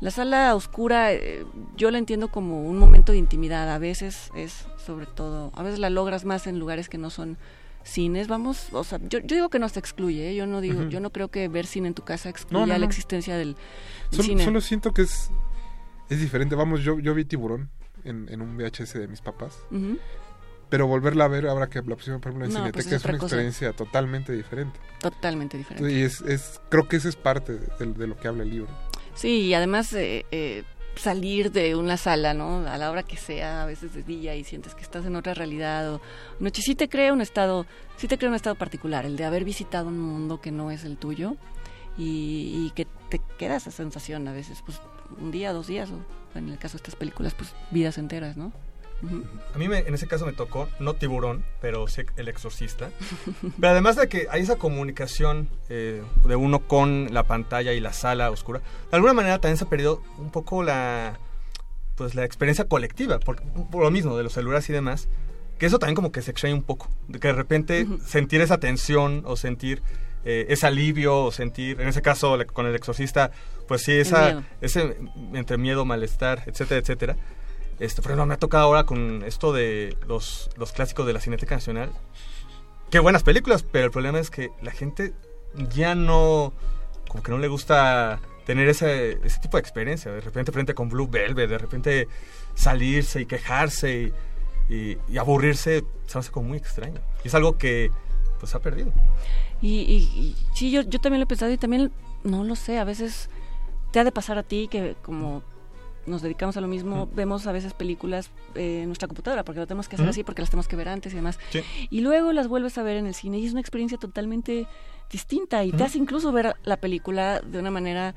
la sala oscura eh, yo la entiendo como un momento de intimidad, a veces es sobre todo, a veces la logras más en lugares que no son cines, vamos, o sea, yo, yo digo que no se excluye, ¿eh? yo no digo, yo no creo que ver cine en tu casa excluya No, no, la existencia del, del Solo, cine. solo siento que es, es diferente. Vamos, yo, yo vi Tiburón en, en un VHS de mis papás. Pero volverla a ver ahora que la pusieron por ejemplo en No, Cineteca pues es es, una cosa. experiencia totalmente diferente. Totalmente diferente. Y es, es, creo que esa es parte de, de lo que habla el libro. Sí, y además eh, eh, salir de una sala, ¿no? A la hora que sea, a veces de día y sientes que estás en otra realidad o noche, sí te crea un estado, sí te crea un estado particular, el de haber visitado un mundo que no es el tuyo y, y que te queda esa sensación a veces, pues un día, dos días, o en el caso de estas películas, pues vidas enteras, ¿no? A mí me- en ese caso me tocó, no tiburón, pero sí el exorcista. Pero además de que hay esa comunicación eh, de uno con la pantalla y la sala oscura, de alguna manera también se ha perdido un poco la pues la experiencia colectiva, por, por lo mismo de los celulares y demás, que eso también como que se extraña un poco, de que de repente sentir esa tensión o sentir eh, ese alivio o sentir, en ese caso con el exorcista, pues sí, esa, miedo. ese entre miedo, malestar, etcétera, etcétera. Este, por ejemplo, me ha tocado ahora con esto de los, los clásicos de la Cineteca Nacional. Qué buenas películas, pero el problema es que la gente ya no, como que no le gusta tener ese, ese tipo de experiencia. De repente frente con Blue Velvet, de repente salirse y quejarse y, y- y aburrirse, se hace como muy extraño. Y es algo que pues ha perdido. Y, y, y sí, yo, yo también lo he pensado y también, no lo sé, a veces te ha de pasar a ti que como nos dedicamos a lo mismo, vemos a veces películas eh, en nuestra computadora, porque lo tenemos que hacer así, porque las tenemos que ver antes y demás. Sí. Y luego las vuelves a ver en el cine y es una experiencia totalmente distinta y te hace incluso ver la película de una manera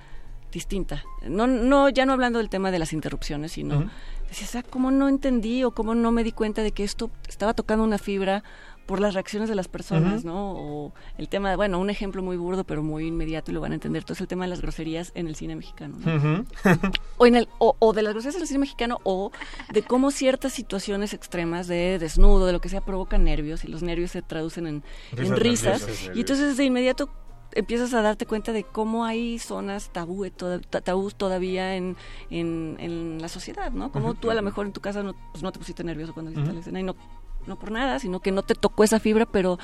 distinta. No, no, ya no hablando del tema de las interrupciones, sino decías, ah, cómo no entendí o cómo no me di cuenta de que esto estaba tocando una fibra por las reacciones de las personas. ¿no? O el tema, bueno, un ejemplo muy burdo pero muy inmediato y lo van a entender, todo es el tema de las groserías en el cine mexicano, ¿no? O, en el, o, o de las groserías en el cine mexicano o de cómo ciertas situaciones extremas de desnudo, de lo que sea, provocan nervios y los nervios se traducen en en Risas. Y entonces de inmediato empiezas a darte cuenta de cómo hay zonas tabú, toda- ta- tabús todavía en, en, en la sociedad, ¿no? Como tú a lo mejor en tu casa no, pues no te pusiste nervioso cuando viste Ujú. la escena y no, no por nada, sino que no te tocó esa fibra, pero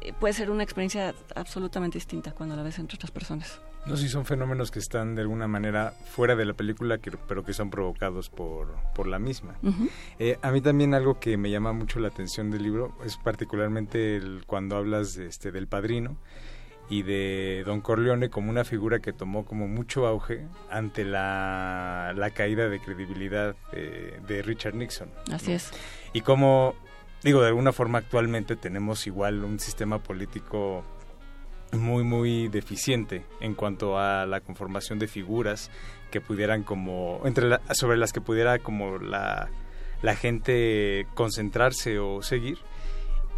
eh, puede ser una experiencia absolutamente distinta cuando la ves entre otras personas. No sé si son fenómenos que están de alguna manera fuera de la película, que- pero que son provocados por, por la misma. Eh, a mí también algo que me llama mucho la atención del libro es particularmente el- cuando hablas de, este, del padrino y de Don Corleone como una figura que tomó como mucho auge ante la, la caída de credibilidad eh, de Richard Nixon. Así es. Y como, digo, de alguna forma actualmente tenemos igual un sistema político muy, muy deficiente en cuanto a la conformación de figuras que pudieran como, entre la- sobre las que pudiera como la, la gente concentrarse o seguir.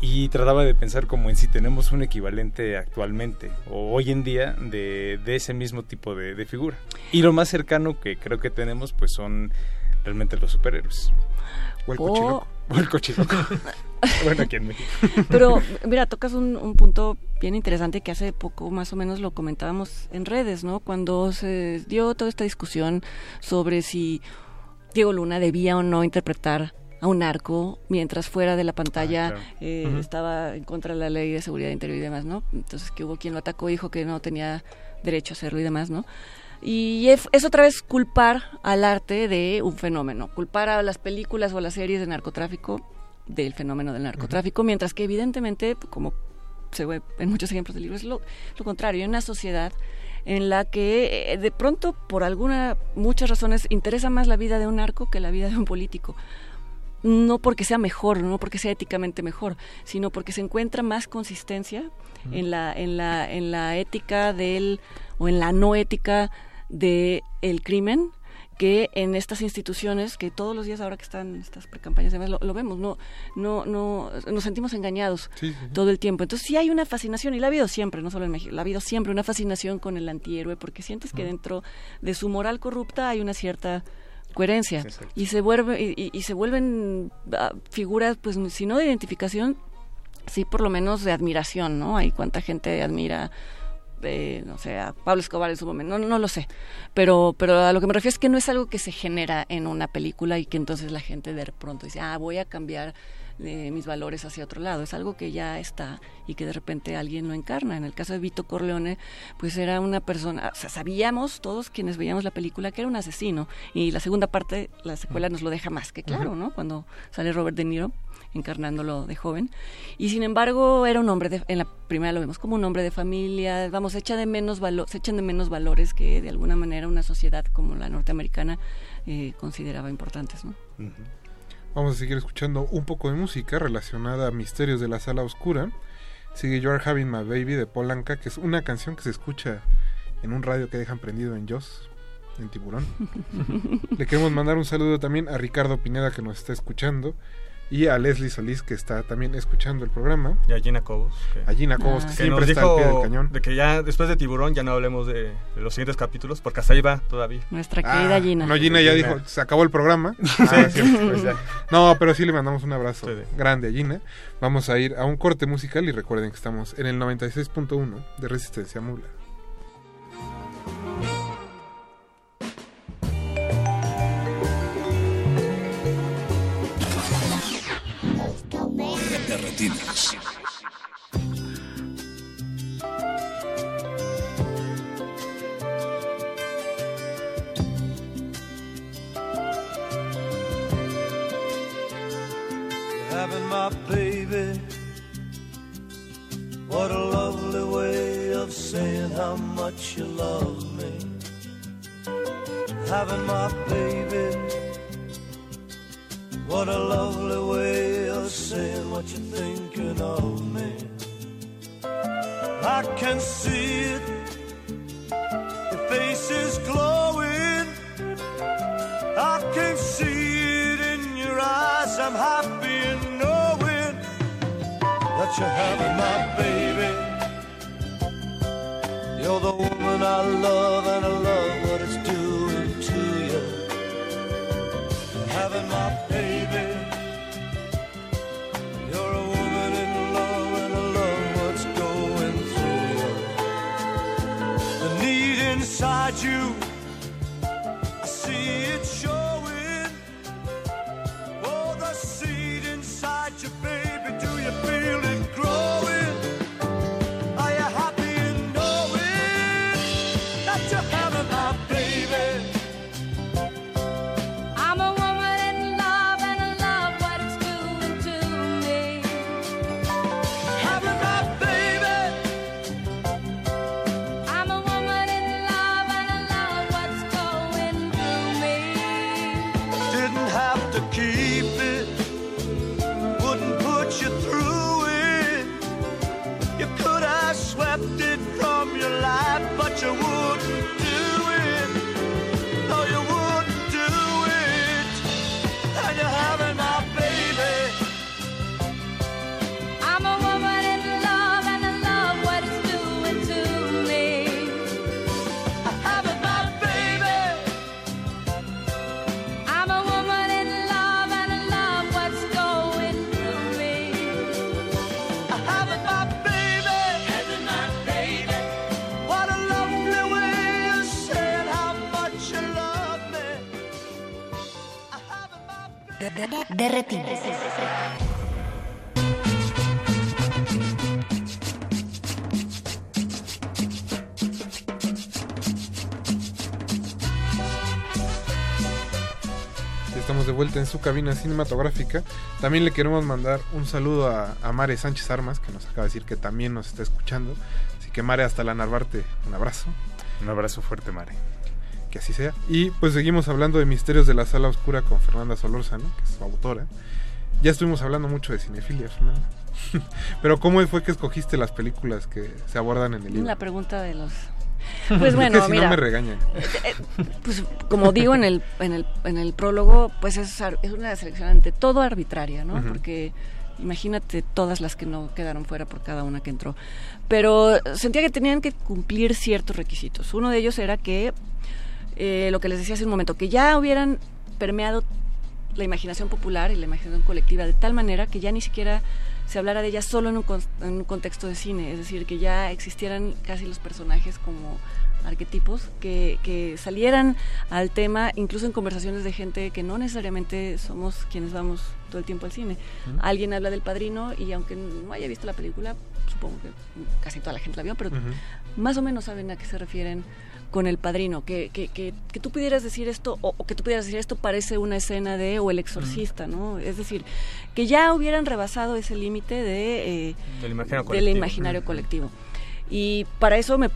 Y trataba de pensar como en si tenemos un equivalente actualmente o hoy en día de, de ese mismo tipo de, de figura. Y lo más cercano que creo que tenemos pues son realmente los superhéroes. O el cochiloco. O el cochiloco. [LAUGHS] bueno, aquí en México. Pero mira, tocas un, un punto bien interesante que hace poco más o menos lo comentábamos en redes, ¿no? Cuando se dio toda esta discusión sobre si Diego Luna debía o no interpretar a un narco mientras fuera de la pantalla Ah, claro. eh, estaba en contra de la ley de seguridad interior y demás, ¿no? Entonces que hubo quien lo atacó y dijo que no tenía derecho a hacerlo y demás, ¿no? Y es, es otra vez culpar al arte de un fenómeno, culpar a las películas o a las series de narcotráfico del fenómeno del narcotráfico, mientras que evidentemente, como se ve en muchos ejemplos del libro, es lo, lo contrario, hay una sociedad en la que eh, de pronto, por alguna, muchas razones, interesa más la vida de un narco que la vida de un político. No porque sea mejor, no porque sea éticamente mejor, sino porque se encuentra más consistencia en la, en la, en la ética del, o en la no ética de el crimen que en estas instituciones que todos los días ahora que están estas precampañas y demás lo, lo vemos no no no nos sentimos engañados Sí, sí, sí. todo el tiempo entonces sí hay una fascinación y la ha habido siempre no solo en México la ha habido siempre una fascinación con el antihéroe porque sientes que dentro de su moral corrupta hay una cierta coherencia Exacto. y se vuelve y, y- y se vuelven ah, figuras pues si no de identificación sí por lo menos de admiración no hay cuánta gente admira eh, no sé, a Pablo Escobar en su momento, no, no lo sé, pero, pero a lo que me refiero es que no es algo que se genera en una película y que entonces la gente de pronto dice, ah, voy a cambiar eh, mis valores hacia otro lado, es algo que ya está y que de repente alguien lo encarna. En el caso de Vito Corleone, pues era una persona, o sea, sabíamos todos quienes veíamos la película que era un asesino y la segunda parte, la secuela nos lo deja más que claro, ¿no? Cuando sale Robert De Niro encarnándolo de joven. Y sin embargo, era un hombre, de, en la primera lo vemos como un hombre de familia, vamos, echa de menos valo, se echan de menos valores que de alguna manera una sociedad como la norteamericana eh, consideraba importantes, ¿no? Vamos a seguir escuchando un poco de música relacionada a Misterios de la Sala Oscura. Sigue You Are Having My Baby de Polanca, que es una canción que se escucha en un radio que dejan prendido en Joss, en Tiburón. [LAUGHS] Le queremos mandar un saludo también a Ricardo Pineda que nos está escuchando y a Leslie Solís que está también escuchando el programa. Y a Gina Cobos. Que, A Gina Cobos Ah. que que siempre nos está al pie del dijo cañón. de que ya después de Tiburón ya no hablemos de, de los siguientes capítulos, porque hasta ahí va todavía. Nuestra querida Ah, Gina. No, Gina ya Gina. dijo, se acabó el programa. [LAUGHS] Ah, sí, pues ya. No, pero sí le mandamos un abrazo Sí, sí. grande a Gina. Vamos a ir a un corte musical y recuerden que estamos en el 96.1 de Resistencia Mula. Derretidos. having my baby. What a lovely way of saying how much you love me. Having my baby. What a lovely way of saying what you're thinking of me. I can see it. Your face is glowing. I can see it in your eyes. I'm happy in knowing that you're having my baby. You're the woman I love, and I love what it's doing to you. Having my baby. Inside you, Derretinas. Estamos de vuelta en su cabina cinematográfica. También le queremos mandar un saludo a, a Mare Sánchez Armas, que nos acaba de decir que también nos está escuchando. Así que Mare, hasta la Narvarte, un abrazo. Un abrazo fuerte, Mare. Que así sea. Y pues seguimos hablando de Misterios de la Sala Oscura con Fernanda Solórzano, que es su autora. Ya estuvimos hablando mucho de cinefilia, Fernanda. [LAUGHS] Pero ¿cómo fue que escogiste las películas que se abordan en el libro? La pregunta de los... [LAUGHS] Pues bueno, que si mira, no me regañan. eh, pues como digo en el, en el, en el prólogo, pues es, es una selección ante todo arbitraria, ¿no? Porque imagínate todas las que no quedaron fuera por cada una que entró. Pero sentía que tenían que cumplir ciertos requisitos. Uno de ellos era que, eh, lo que les decía hace un momento, que ya hubieran permeado la imaginación popular y la imaginación colectiva de tal manera que ya ni siquiera se hablara de ellas solo en un, con- en un contexto de cine, es decir, que ya existieran casi los personajes como arquetipos que, que salieran al tema, incluso en conversaciones de gente que no necesariamente somos quienes vamos todo el tiempo al cine. Alguien habla del padrino y aunque no haya visto la película, supongo que casi toda la gente la vio, pero más o menos saben a qué se refieren con el padrino, que, que, que, que tú pudieras decir esto, o, o que tú pudieras decir esto parece una escena de o el exorcista, ¿no? Es decir, que ya hubieran rebasado ese límite de, eh, Del imaginario del colectivo. imaginario Ujú. colectivo. Y para eso me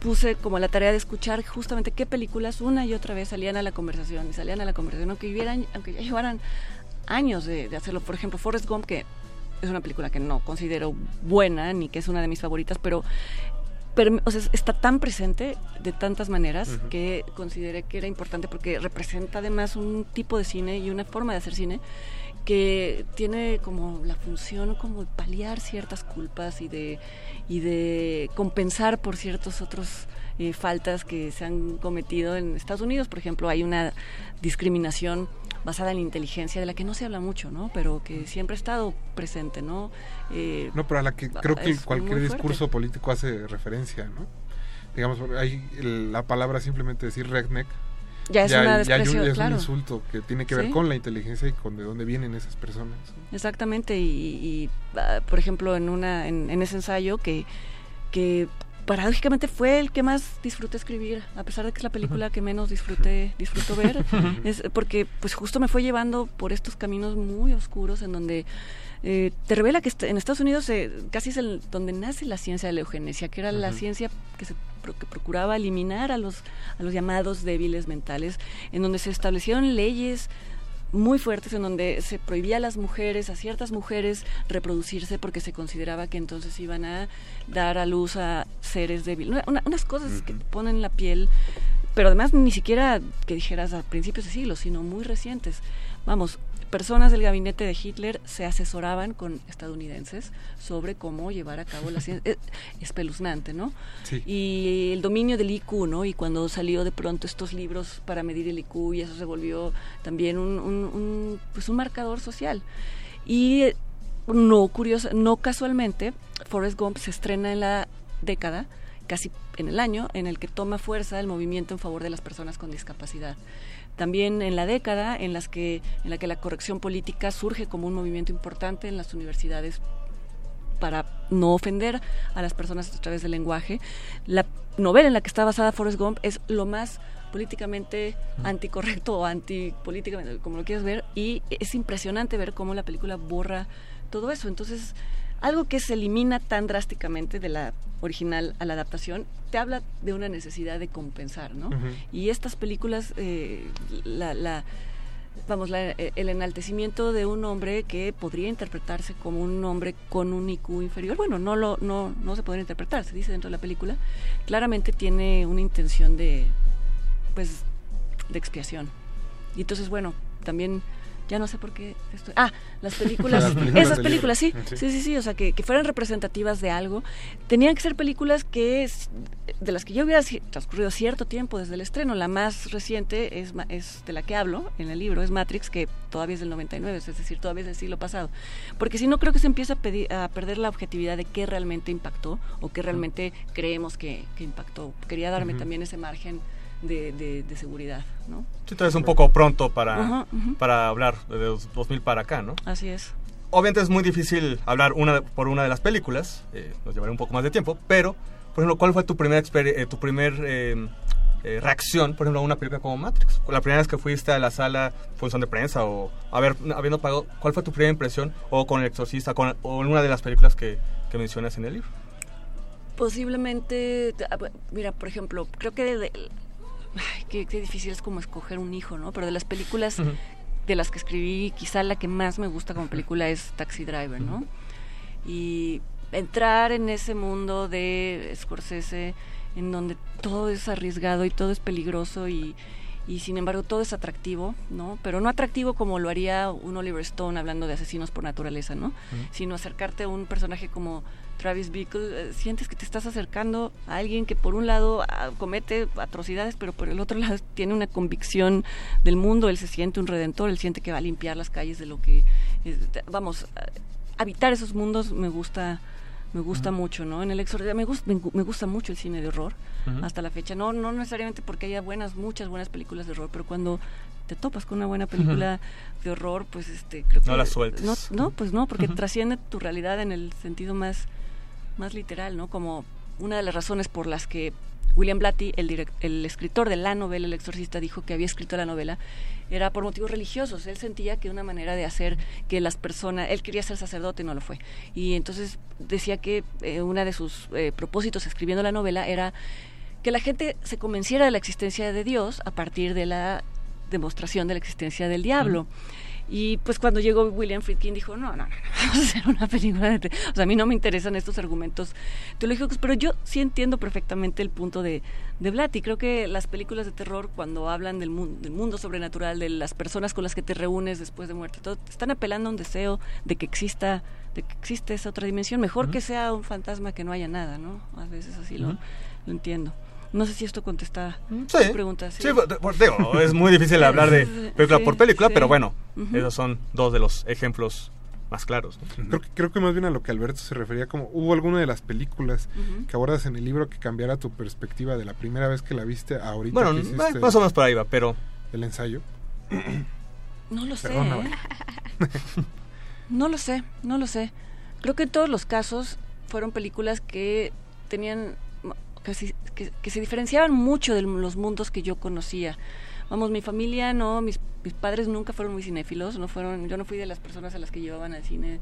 puse como la tarea de escuchar justamente qué películas una y otra vez salían a la conversación y salían a la conversación, aunque, hubieran, aunque ya llevaran años de, de hacerlo. Por ejemplo, Forrest Gump, que es una película que no considero buena ni que es una de mis favoritas, pero o sea, está tan presente de tantas maneras que consideré que era importante porque representa además un tipo de cine y una forma de hacer cine que tiene como la función como de paliar ciertas culpas y de y de compensar por ciertos otros eh, faltas que se han cometido en Estados Unidos. Por ejemplo hay una discriminación basada en la inteligencia de la que no se habla mucho no pero que siempre ha estado presente no Eh, No, pero a la que creo que cualquier discurso político hace referencia, ¿no? Digamos, hay la palabra simplemente decir redneck. Ya es una ya un- ya es claro. un insulto que tiene que ver Sí. con la inteligencia y con de dónde vienen esas personas. Exactamente, y, y, ah, por ejemplo en una en, en ese ensayo que, que paradójicamente fue el que más disfruté escribir, a pesar de que es la película que menos disfruté, disfruto ver, [LAUGHS] es porque pues justo me fue llevando por estos caminos muy oscuros en donde eh, te revela que en Estados Unidos eh, casi es el, donde nace la ciencia de la eugenesia, que era la ciencia que se que procuraba eliminar a los a los llamados débiles mentales, en donde se establecieron leyes muy fuertes en donde se prohibía a las mujeres, a ciertas mujeres, reproducirse porque se consideraba que entonces iban a dar a luz a seres débiles. Una- una- unas cosas que te ponen la piel, pero además ni siquiera que dijeras a principios de siglo, sino muy recientes. Vamos, personas del gabinete de Hitler se asesoraban con estadounidenses sobre cómo llevar a cabo la ciencia. Es espeluznante, ¿no? Sí. Y el dominio del IQ, ¿no? Y cuando salió de pronto estos libros para medir el IQ y eso se volvió también un, un- un, pues un marcador social. Y eh, no curioso, no casualmente, Forrest Gump se estrena en la década, casi en el año, en el que toma fuerza el movimiento en favor de las personas con discapacidad. También en la década en, las que, en la que la corrección política surge como un movimiento importante en las universidades para no ofender a las personas a través del lenguaje. La novela en la que está basada Forrest Gump es lo más políticamente anticorrecto o antipolíticamente, como lo quieras ver, y es impresionante ver cómo la película borra todo eso. Entonces, algo que se elimina tan drásticamente de la original a la adaptación, te habla de una necesidad de compensar, ¿no? Y estas películas, eh, la, la- vamos, la- eh, el enaltecimiento de un hombre que podría interpretarse como un hombre con un IQ inferior, bueno, no lo, no, no se podría interpretar, se dice dentro de la película, claramente tiene una intención de, pues, de expiación. Y entonces, bueno, también ya no sé por qué estoy... Ah, las películas, [LAUGHS] Las películas esas películas, sí. Sí. sí, sí, sí, o sea, que, que fueran representativas de algo. Tenían que ser películas que es- de las que ya hubiera transcurrido cierto tiempo desde el estreno. La más reciente es, es de la que hablo en el libro, es Matrix, que todavía es del 99, es decir, todavía es del siglo pasado. Porque si no, creo que se empieza a, pedir- a perder la objetividad de qué realmente impactó o qué realmente creemos que, que impactó. Quería darme también ese margen de, de- de seguridad, ¿no? Sí, entonces es un poco pronto para, para hablar de los 2000 para acá, ¿no? Así es. Obviamente es muy difícil hablar una por una de las películas, eh, nos llevará un poco más de tiempo, pero, por ejemplo, ¿cuál fue tu primera eh, tu primer eh, eh, reacción, por ejemplo, a una película como Matrix? La primera vez que fuiste a la sala, función de prensa o haber, habiendo pagado, ¿cuál fue tu primera impresión? O con El Exorcista, con, o en una de las películas que, que mencionas en el libro. Posiblemente, ah, mira, por ejemplo, creo que de- ay, qué, qué difícil es como escoger un hijo, ¿no? Pero de las películas de las que escribí, quizá la que más me gusta como película es Taxi Driver, ¿no? Y entrar en ese mundo de Scorsese, en donde todo es arriesgado y todo es peligroso y, y sin embargo todo es atractivo, ¿no? Pero no atractivo como lo haría un Oliver Stone hablando de asesinos por naturaleza, ¿no? Sino acercarte a un personaje como Travis Bickle, eh, sientes que te estás acercando a alguien que por un lado ah, comete atrocidades, pero por el otro lado [LAUGHS] tiene una convicción del mundo, él se siente un redentor, él siente que va a limpiar las calles de lo que, eh, vamos, ah, habitar esos mundos me gusta me gusta mucho, ¿no? En el exorcista me, gus- me, me gusta mucho el cine de horror hasta la fecha. No, no necesariamente porque haya buenas, muchas buenas películas de horror, pero cuando te topas con una buena película de horror, pues este, creo que No la sueltes. No, no, pues no, porque trasciende tu realidad en el sentido más, más literal, ¿no? Como una de las razones por las que William Blatty, el, direc- el escritor de la novela El Exorcista, dijo que había escrito la novela era por motivos religiosos. Él sentía que una manera de hacer que las personas, él quería ser sacerdote, no lo fue. Y entonces decía que eh, uno de sus eh, propósitos escribiendo la novela era que la gente se convenciera de la existencia de Dios a partir de la demostración de la existencia del diablo. Y pues cuando llegó William Friedkin dijo, no, no, no, no, [LAUGHS] vamos a hacer una película de... te-". O sea, a mí no me interesan estos argumentos teológicos, pero yo sí entiendo perfectamente el punto de, de Blatty. Creo que las películas de terror, cuando hablan del, mundo del mundo sobrenatural, de las personas con las que te reúnes después de muerte, todo, están apelando a un deseo de que exista de que existe esa otra dimensión. Mejor que sea un fantasma que no haya nada, ¿no? A veces así lo, lo entiendo. No sé si esto contesta Sí. tu pregunta. Sí, pues, pues, digo, es muy difícil [LAUGHS] hablar de película Sí, por película, sí. pero bueno, esos son dos de los ejemplos más claros. ¿no? Creo que, creo que más bien a lo que Alberto se refería, como hubo alguna de las películas que abordas en el libro que cambiara tu perspectiva de la primera vez que la viste a ahorita. Bueno, que eh, hiciste más o menos por ahí va, pero... El ensayo. [CLEARS THROAT] No lo sé. ¿eh? [LAUGHS] No lo sé, no lo sé. Creo que en todos los casos fueron películas que tenían, que, se- que- que se diferenciaban mucho de los mundos que yo conocía. Vamos, mi familia no, mis, mis padres nunca fueron muy cinéfilos, no fueron, yo no fui de las personas a las que llevaban al cine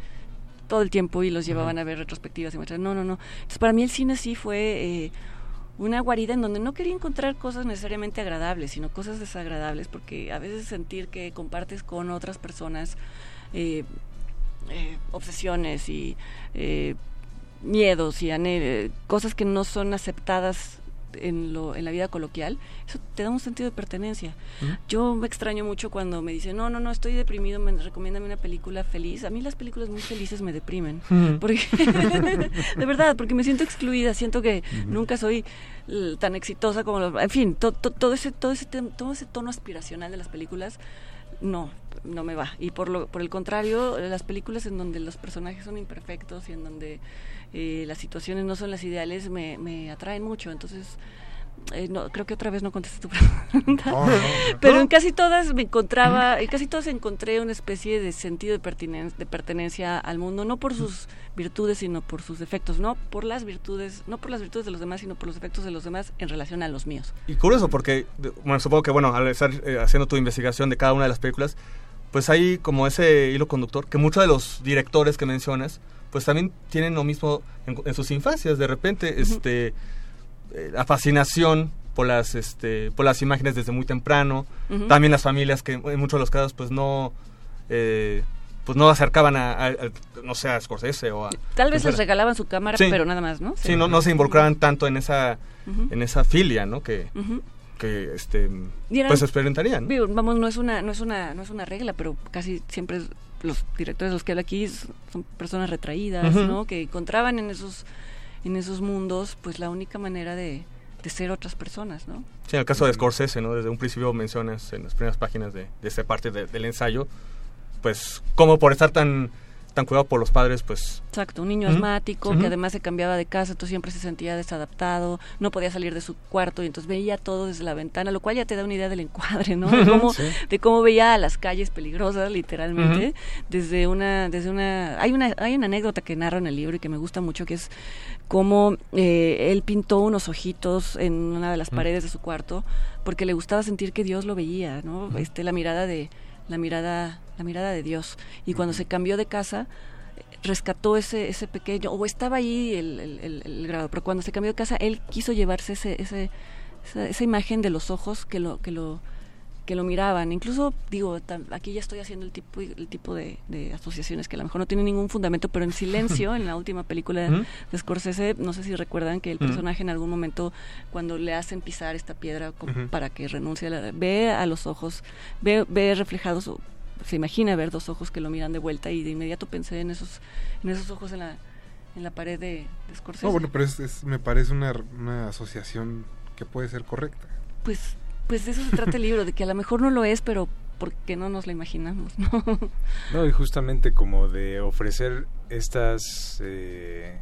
todo el tiempo y los llevaban a ver retrospectivas y muestras. No, no, no. Entonces, para mí el cine sí fue eh, una guarida en donde no quería encontrar cosas necesariamente agradables, sino cosas desagradables, porque a veces sentir que compartes con otras personas eh, eh, obsesiones y miedos y eh, cosas que no son aceptadas en, lo, en la vida coloquial, eso te da un sentido de pertenencia. Yo me extraño mucho cuando me dicen, no, no, no, estoy deprimido, me recomiéndame una película feliz. A mí las películas muy felices me deprimen. Porque, [LAUGHS] de verdad, porque me siento excluida, siento que nunca soy tan exitosa como los... En fin, to- to- todo, ese, todo, ese, todo ese tono aspiracional de las películas, no, no me va. Y por, lo, por el contrario, las películas en donde los personajes son imperfectos y en donde eh, las situaciones no son las ideales me, me atraen mucho. Entonces, eh, no, creo que otra vez no contesté tu [LAUGHS] pregunta. No, no, no. Pero en casi todas me encontraba, en casi todas encontré una especie de sentido de, pertinen- de pertenencia al mundo, no por sus virtudes, sino por sus defectos, no por las virtudes, no por las virtudes de los demás, sino por los defectos de los demás en relación a los míos. Y curioso porque, bueno, supongo que, bueno, al estar eh, haciendo tu investigación de cada una de las películas, pues hay como ese hilo conductor que muchos de los directores que mencionas, pues también tienen lo mismo en, en sus infancias. De repente, este, eh, la fascinación por las, este, por las imágenes desde muy temprano. También las familias que en muchos de los casos, pues no, eh, pues no acercaban a, a- a- no sé, a Scorsese o a... Tal vez les regalaban su cámara, Sí. pero nada más, ¿no? Sí, no, no se involucraban tanto en esa, en esa filia, ¿no? Que, que este, eran- pues experimentarían. ¿no? Vamos, no es una, no es una, no es una regla, pero casi siempre los directores de los que hablo aquí son personas retraídas. ¿no? Que encontraban en esos, en esos mundos, pues la única manera de, ser otras personas, ¿no? Sí, en el caso de Scorsese, ¿no? Desde un principio mencionas en las primeras páginas de, esta parte de- del ensayo, pues como por estar tan, tan cuidado por los padres, pues... Exacto, un niño asmático que además se cambiaba de casa, entonces siempre se sentía desadaptado, no podía salir de su cuarto y entonces veía todo desde la ventana, lo cual ya te da una idea del encuadre, ¿no? De [LAUGHS] cómo, Sí. de cómo veía a las calles peligrosas, literalmente, desde una, desde una, hay una, hay una anécdota que narro en el libro y que me gusta mucho, que es cómo eh, él pintó unos ojitos en una de las paredes de su cuarto, porque le gustaba sentir que Dios lo veía, ¿no? Este, la mirada de, la mirada, la mirada de Dios. Y cuando se cambió de casa, rescató ese ese pequeño o estaba ahí el, el, grado pero cuando se cambió de casa él quiso llevarse ese, ese esa, esa imagen de los ojos que lo que lo que lo miraban incluso digo aquí ya estoy haciendo el tipo el tipo de, de asociaciones que a lo mejor no tienen ningún fundamento pero en silencio [LAUGHS] en la última película Ujú. de Scorsese no sé si recuerdan que el Ujú. personaje en algún momento cuando le hacen pisar esta piedra como para que renuncie a la, ve a los ojos ve ve reflejados se imagina ver dos ojos que lo miran de vuelta y de inmediato pensé en esos en esos ojos en la en la pared de, de Scorsese. No, bueno, pero es, es- me parece una, una asociación que puede ser correcta. Pues pues de eso se trata el libro, de que a lo mejor no lo es, pero porque no nos la imaginamos, [LAUGHS] ¿no? No, y justamente como de ofrecer estas, eh,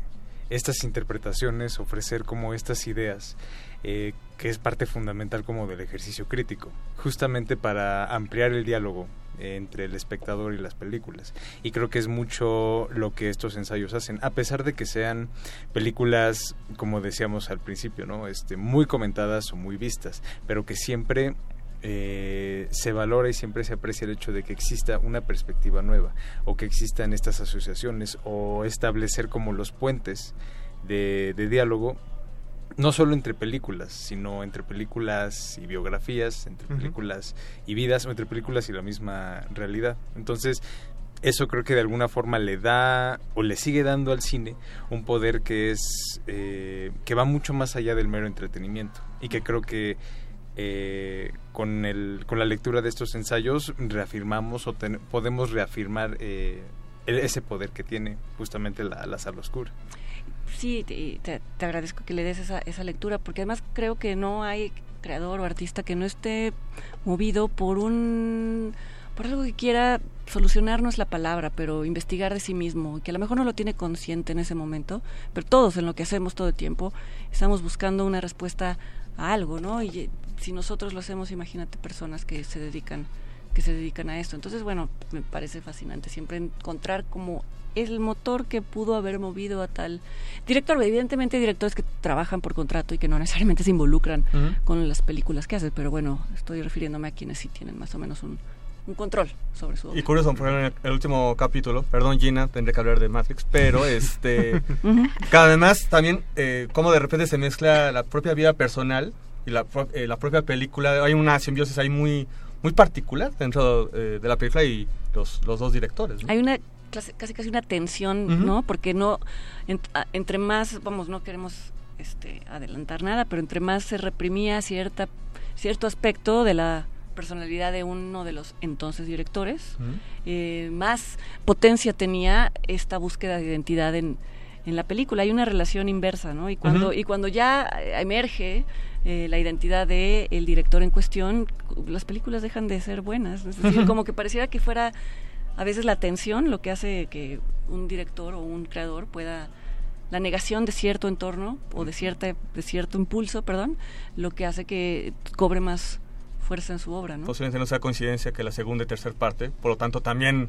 estas interpretaciones, ofrecer como estas ideas, eh, que es parte fundamental como del ejercicio crítico, justamente para ampliar el diálogo entre el espectador y las películas. Y creo que es mucho lo que estos ensayos hacen, a pesar de que sean películas, como decíamos al principio, ¿no? Este, muy comentadas o muy vistas, pero que siempre eh, se valora y siempre se aprecia el hecho de que exista una perspectiva nueva o que existan estas asociaciones o establecer como los puentes de, de diálogo no solo entre películas, sino entre películas y biografías, entre películas y vidas, o entre películas y la misma realidad. Entonces, eso creo que de alguna forma le da o le sigue dando al cine un poder que es eh, que va mucho más allá del mero entretenimiento y que creo que eh, con el con la lectura de estos ensayos reafirmamos o ten- podemos reafirmar eh, el- ese poder que tiene justamente la, la sala oscura. Sí, te, te- te agradezco que le des esa, esa lectura, porque además creo que no hay creador o artista que no esté movido por un por algo que quiera solucionar no es la palabra, pero investigar de sí mismo, que a lo mejor no lo tiene consciente en ese momento, pero todos en lo que hacemos todo el tiempo estamos buscando una respuesta a algo, ¿no? Y eh, si nosotros lo hacemos, imagínate personas que se dedican que se dedican a esto. Entonces, bueno, me parece fascinante siempre encontrar como el motor que pudo haber movido a tal director. Evidentemente hay directores que trabajan por contrato y que no necesariamente se involucran con las películas que hacen, pero bueno, estoy refiriéndome a quienes sí tienen más o menos un, un control sobre su obra. Y curioso, por ejemplo, en el, último capítulo, perdón Gina, tendré que hablar de Matrix, pero [LAUGHS] este, cada vez más también eh, cómo de repente se mezcla la propia vida personal y la, eh, la propia película, hay una simbiosis ahí muy, muy particular dentro eh, de la película y los, los dos directores. ¿no? Hay una casi casi una tensión. ¿no? Porque no ent- entre más, vamos, no queremos este adelantar nada, pero entre más se reprimía cierta cierto aspecto de la personalidad de uno de los entonces directores, eh, más potencia tenía esta búsqueda de identidad en, en la película. Hay una relación inversa, ¿no? Y cuando, y cuando ya emerge eh, la identidad del el director en cuestión, las películas dejan de ser buenas. Es decir, como que pareciera que fuera a veces la tensión lo que hace que un director o un creador pueda la negación de cierto entorno o de cierta de cierto impulso, perdón, lo que hace que cobre más fuerza en su obra, ¿no? Posiblemente no sea coincidencia que la segunda y tercera parte, por lo tanto también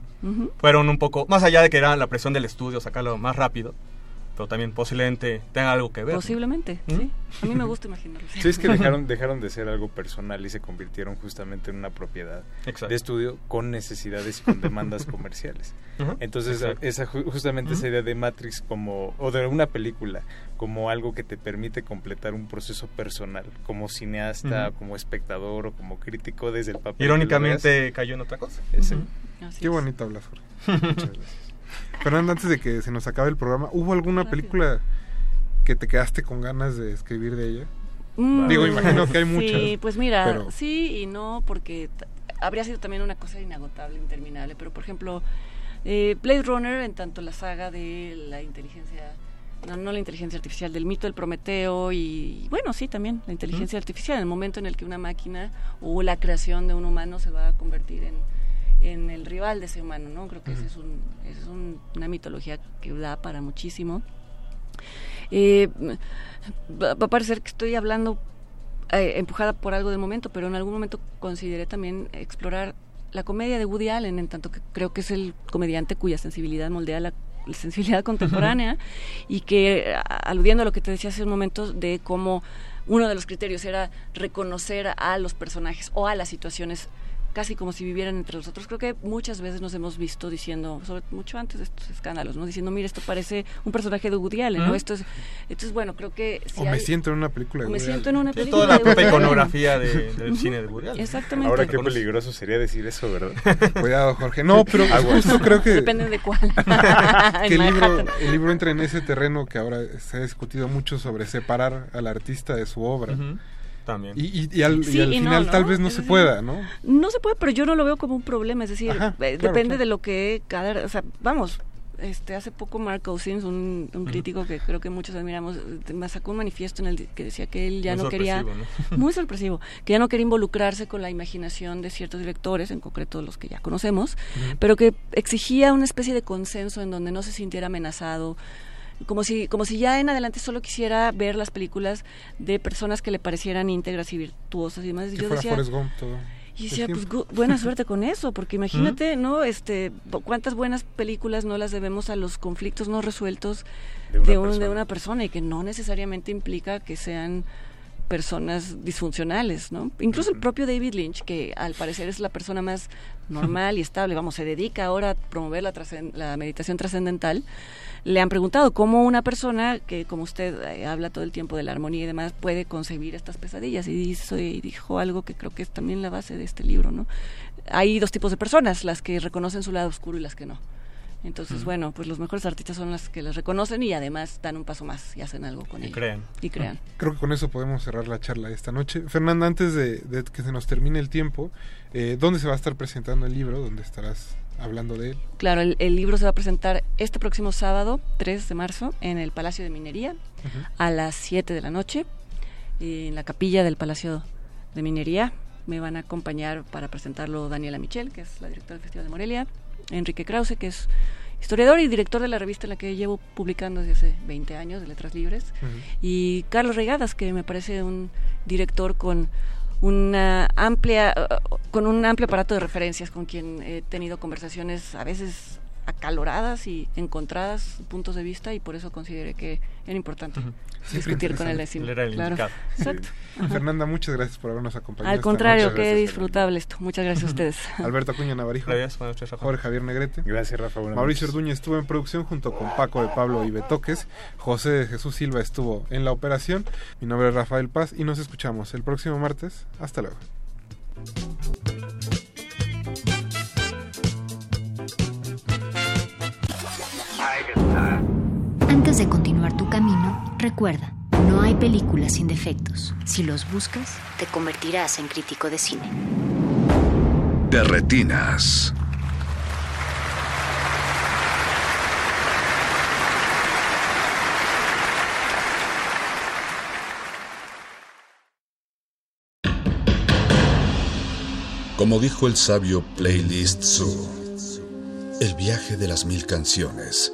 fueron un poco, más allá de que era la presión del estudio, sacarlo más rápido, pero también posiblemente tenga algo que ver. Posiblemente, ¿Mm? sí. A mí me gusta imaginarlo. Sí, es que [LAUGHS] dejaron, dejaron de ser algo personal y se convirtieron justamente en una propiedad Exacto. de estudio con necesidades y con demandas [LAUGHS] comerciales. Entonces, Exacto. esa, ju- justamente esa idea de Matrix como, o de una película, como algo que te permite completar un proceso personal, como cineasta, como espectador o como crítico desde el papel. Irónicamente cayó en otra cosa. Qué bonito hablas, Jorge. [LAUGHS] Muchas gracias. Fernando, antes de que se nos acabe el programa, ¿hubo alguna película que te quedaste con ganas de escribir de ella? Mm, Digo, imagino que hay muchas. Sí, pues mira, pero- sí y no, porque habría sido también una cosa inagotable, interminable. Pero, por ejemplo, eh, Blade Runner, en tanto la saga de la inteligencia, no, no la inteligencia artificial, del mito del Prometeo y, bueno, sí, también la inteligencia artificial, en el momento en el que una máquina o la creación de un humano se va a convertir en, en el rival de ese humano, ¿no? Creo que esa es, un, esa es un- una mitología que da para muchísimo. Eh, va a parecer que estoy hablando eh, empujada por algo del momento, pero en algún momento consideré también explorar la comedia de Woody Allen, en tanto que creo que es el comediante cuya sensibilidad moldea la, sensibilidad contemporánea y que, aludiendo a lo que te decía hace un momento, de cómo uno de los criterios era reconocer a los personajes o a las situaciones casi como si vivieran entre nosotros. Creo que muchas veces nos hemos visto diciendo, sobre mucho antes de estos escándalos, ¿no? Diciendo, mira, esto parece un personaje de Woody Allen, ¿no? Esto es, esto es bueno, creo que... si o me siento en una película de o me Woody siento Allen. en una película toda la de propia Woody Allen. iconografía de- [LAUGHS] del cine de Woody Allen. Exactamente. Ahora qué peligroso sería decir eso, ¿verdad? [LAUGHS] Cuidado, Jorge. No, pero justo [LAUGHS] creo que... Depende de cuál. que el En libro, Manhattan. el libro entra en ese terreno que ahora se ha discutido mucho sobre separar al artista de su obra. También. Y, y- y al, y Sí al y no, final ¿no? tal vez no se pueda, ¿no? No se puede, pero yo no lo veo como un problema, es decir, Ajá, eh, claro, depende claro. de lo que cada, o sea, vamos, este hace poco Mark Cousins, un, un crítico que creo que muchos admiramos, eh, me sacó un manifiesto en el que decía que él ya Muy no quería, sorpresivo, ¿no? [LAUGHS] muy sorpresivo, que ya no quería involucrarse con la imaginación de ciertos directores, en concreto los que ya conocemos, pero que exigía una especie de consenso en donde no se sintiera amenazado, como si, como si ya en adelante solo quisiera ver las películas de personas que le parecieran íntegras y virtuosas y demás. Y Que yo fuera decía, Gump todo. y decía, pues buena [LAUGHS] suerte con eso, porque imagínate, ¿no? Este, cuántas buenas películas no las debemos a los conflictos no resueltos De una de, un- de persona. una persona y que no necesariamente implica que sean personas disfuncionales, ¿no? Incluso el propio David Lynch, que al parecer es la persona más normal y estable, vamos, se dedica ahora a promover la, la meditación trascendental, le han preguntado cómo una persona que, como usted eh, habla todo el tiempo de la armonía y demás, puede concebir estas pesadillas. Y, hizo- y dijo algo que creo que es también la base de este libro, ¿no? Hay dos tipos de personas, las que reconocen su lado oscuro y las que no. Entonces, bueno, pues los mejores artistas son las que las reconocen y además dan un paso más y hacen algo con Y ello. crean. Y crean. Creo que con eso podemos cerrar la charla esta noche. Fernanda, antes de, de que se nos termine el tiempo, eh, ¿dónde se va a estar presentando el libro? ¿Dónde estarás hablando de él? Claro, el, el libro se va a presentar este próximo sábado, 3 de marzo, en el Palacio de Minería, a las 7 de la noche, en la capilla del Palacio de Minería. Me van a acompañar para presentarlo Daniela Michel, que es la directora del Festival de Morelia, Enrique Krause, que es historiador y director de la revista en la que llevo publicando desde hace 20 años, de Letras Libres, y Carlos Regadas, que me parece un director con una amplia, uh, con un amplio aparato de referencias, con quien he tenido conversaciones a veces acaloradas y encontradas puntos de vista y por eso consideré que era importante discutir con él era el Claro. indicado. Exacto. Ajá. Fernanda, muchas gracias por habernos acompañado. Al contrario, qué disfrutable esto. Muchas gracias a ustedes. Alberto Acuña Navarijo. Gracias, buenas noches, Rafa. Jorge Javier Negrete. Gracias, Rafa. buenas Mauricio. Orduña estuvo en producción junto con Paco de Pablo y Betoques. José de Jesús Silva estuvo en la operación. Mi nombre es Rafael Paz y nos escuchamos el próximo martes. Hasta luego. Antes de continuar tu camino, recuerda, no hay películas sin defectos. Si los buscas, te convertirás en crítico de cine. De retinas. Como dijo el sabio Playlist Zoo, el viaje de las mil canciones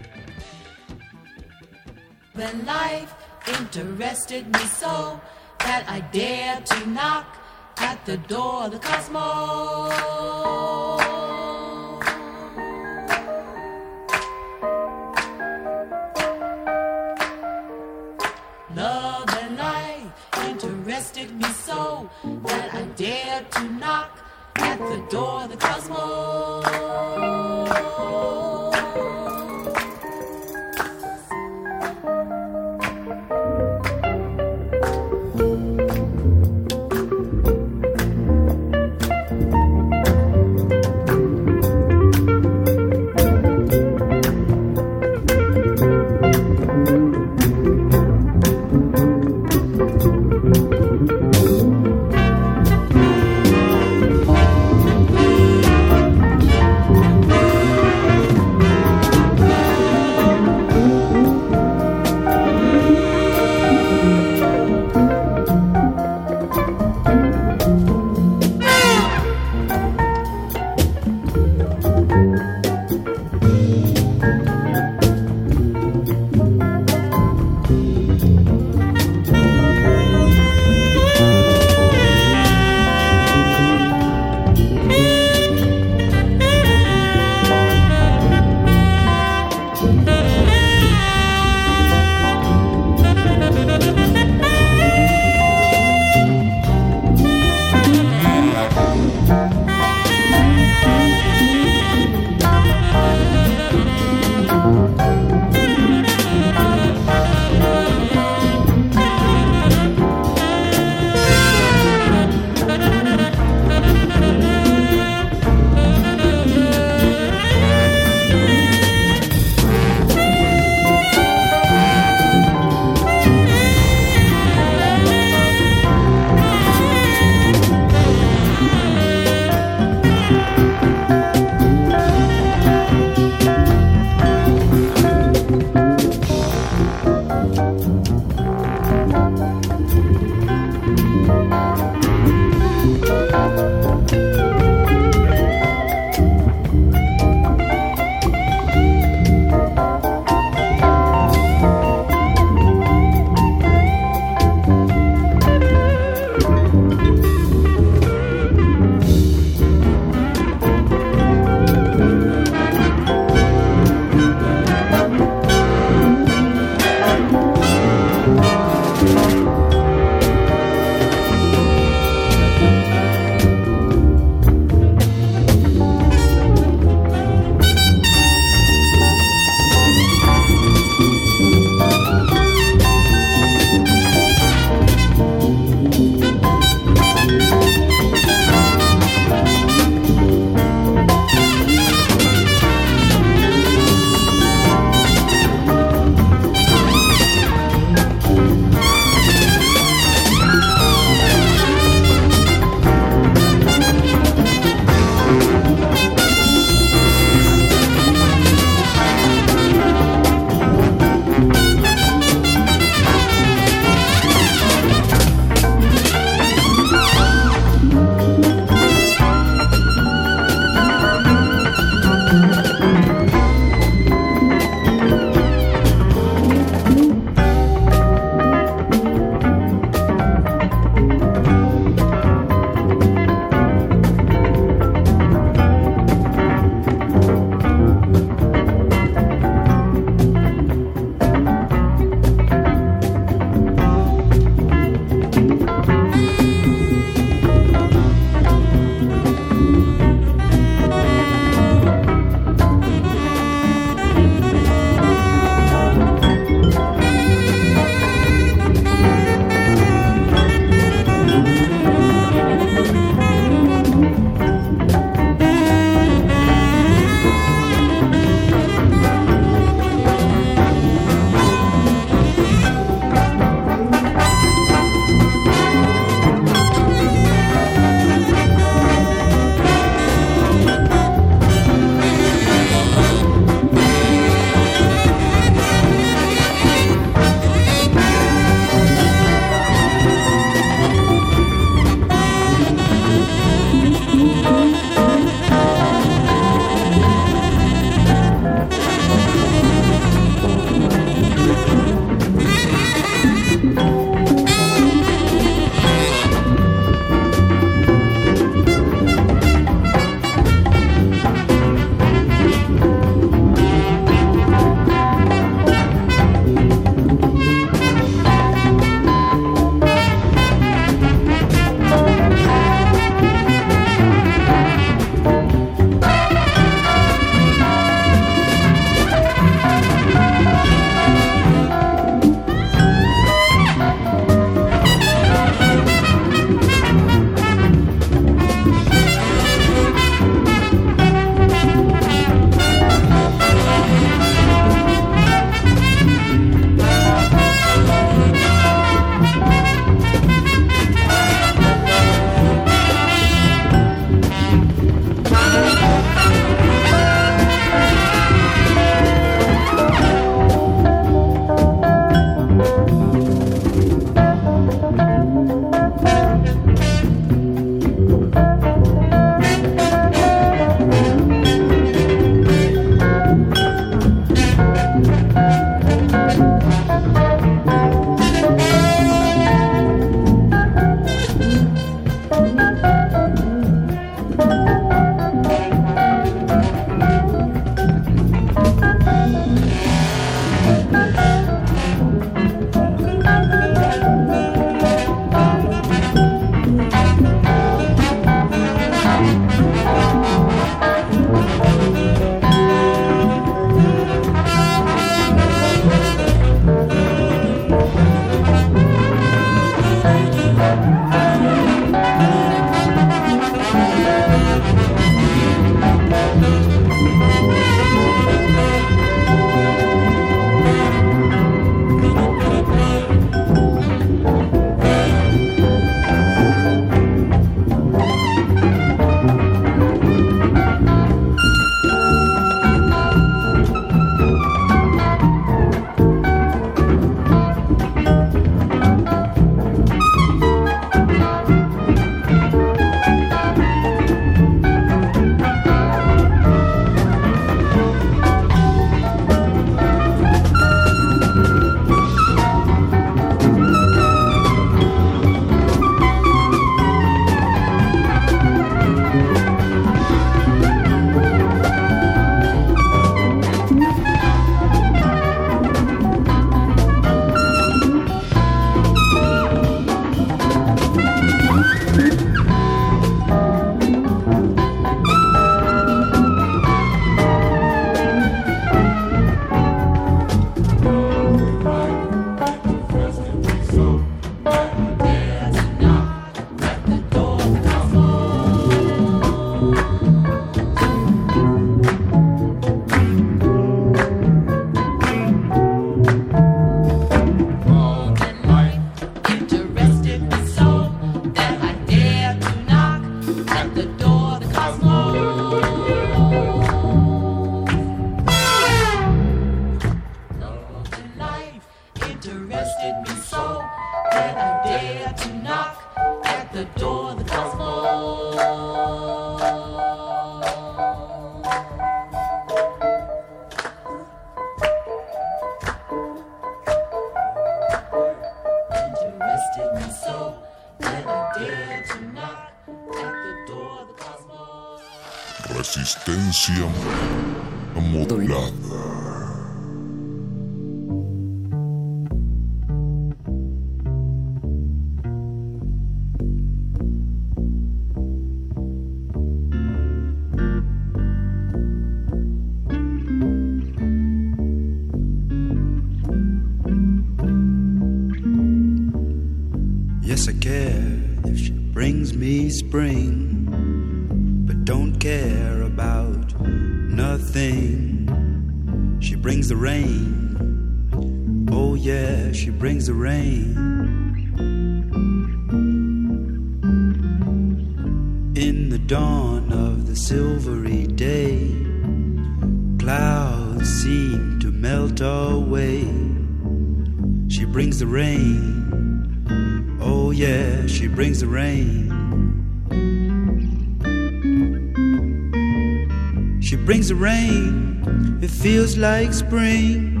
Like spring.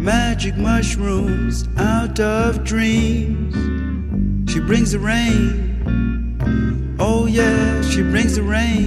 Magic mushrooms out of dreams. She brings the rain. Oh, yeah, she brings the rain.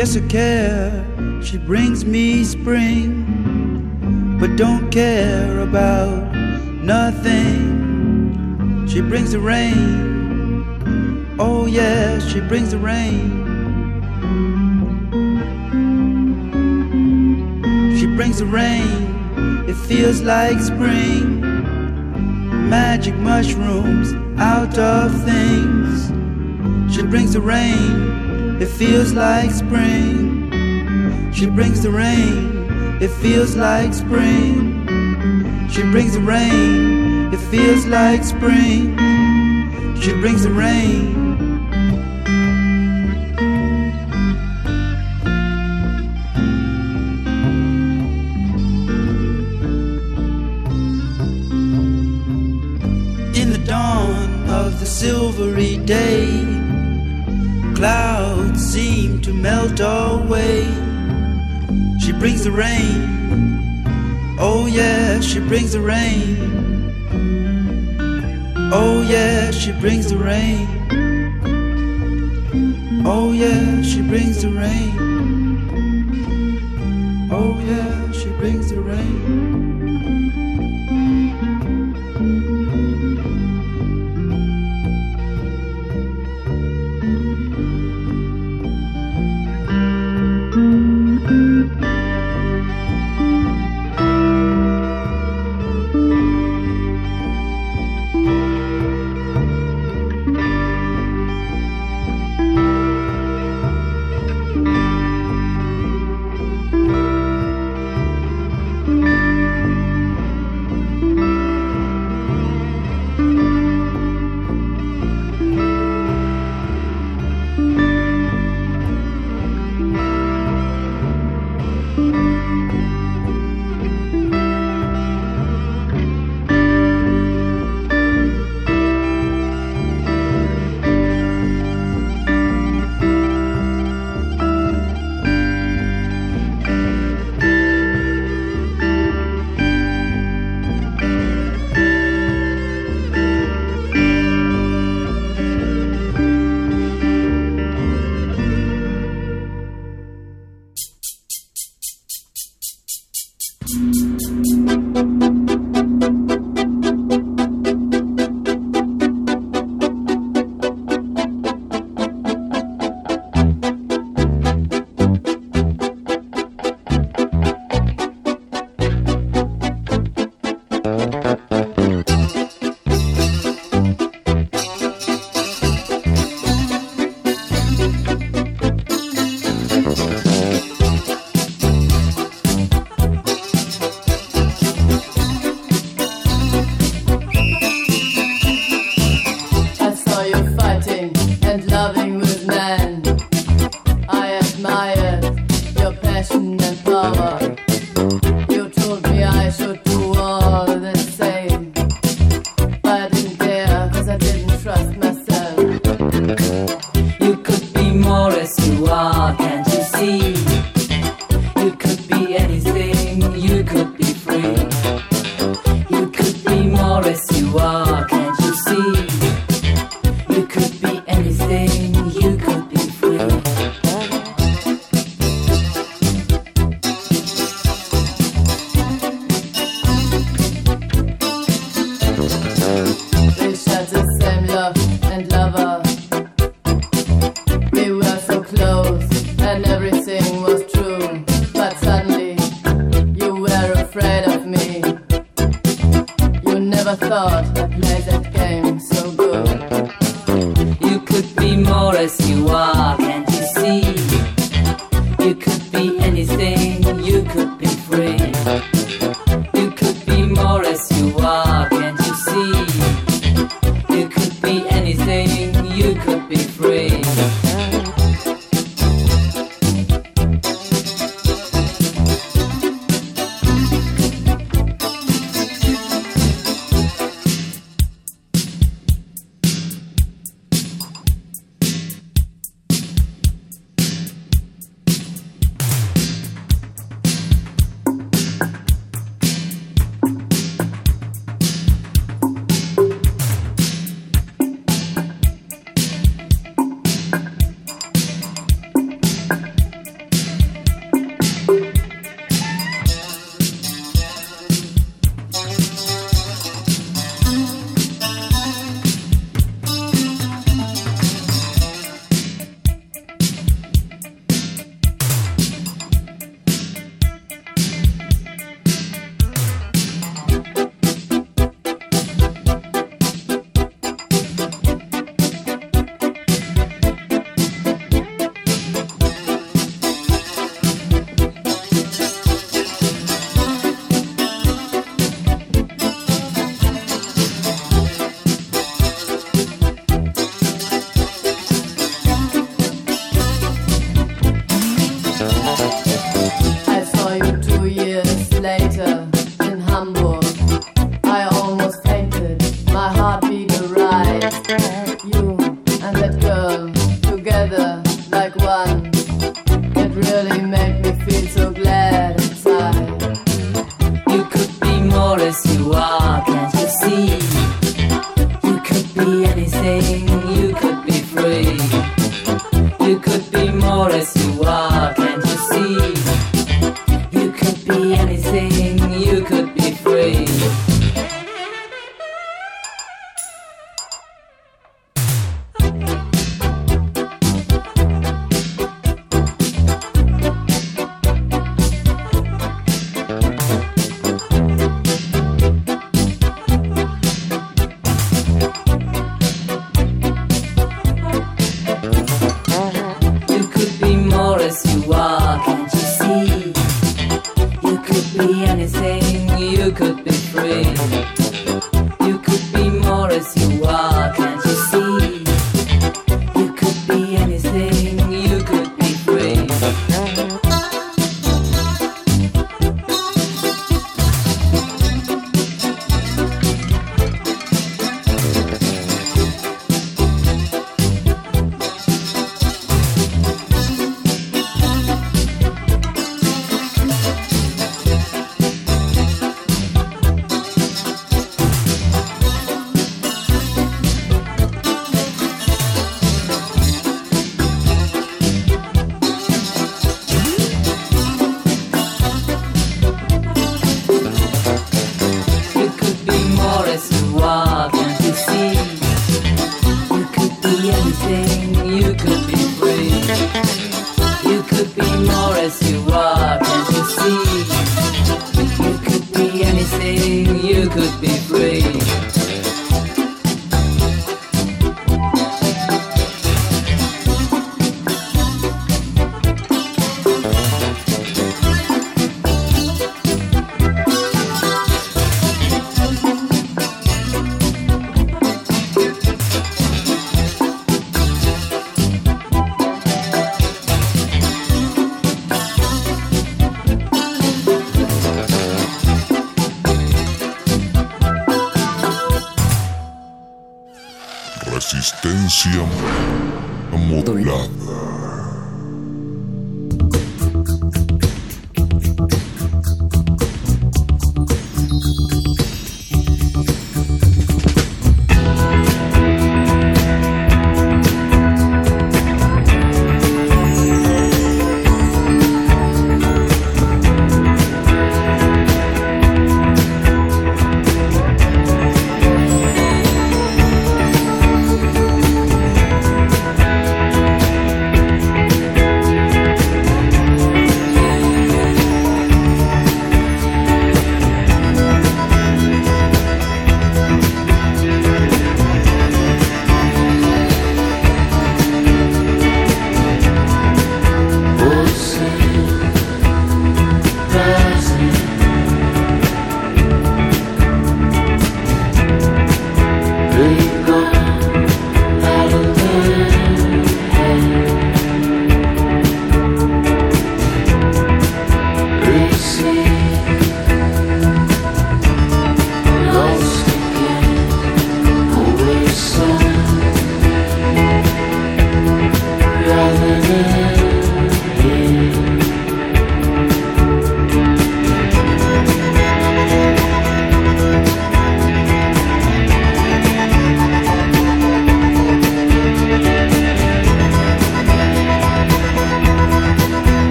Yes, I care. She brings me spring, but don't care about nothing. She brings the rain. Oh, yeah, she brings the rain. She brings the rain, it feels like spring. Magic mushrooms out of things. She brings the rain, it feels like spring. She brings the rain, it feels like spring. She brings the rain, it feels like spring. She brings the rain. In the dawn of the silvery day, clouds seem to melt away. She brings the rain. Oh, yeah, she brings the rain. Oh, yeah, she brings the rain. Oh, yeah, she brings the rain. Oh, yeah, she brings the rain. As you are, can't you see?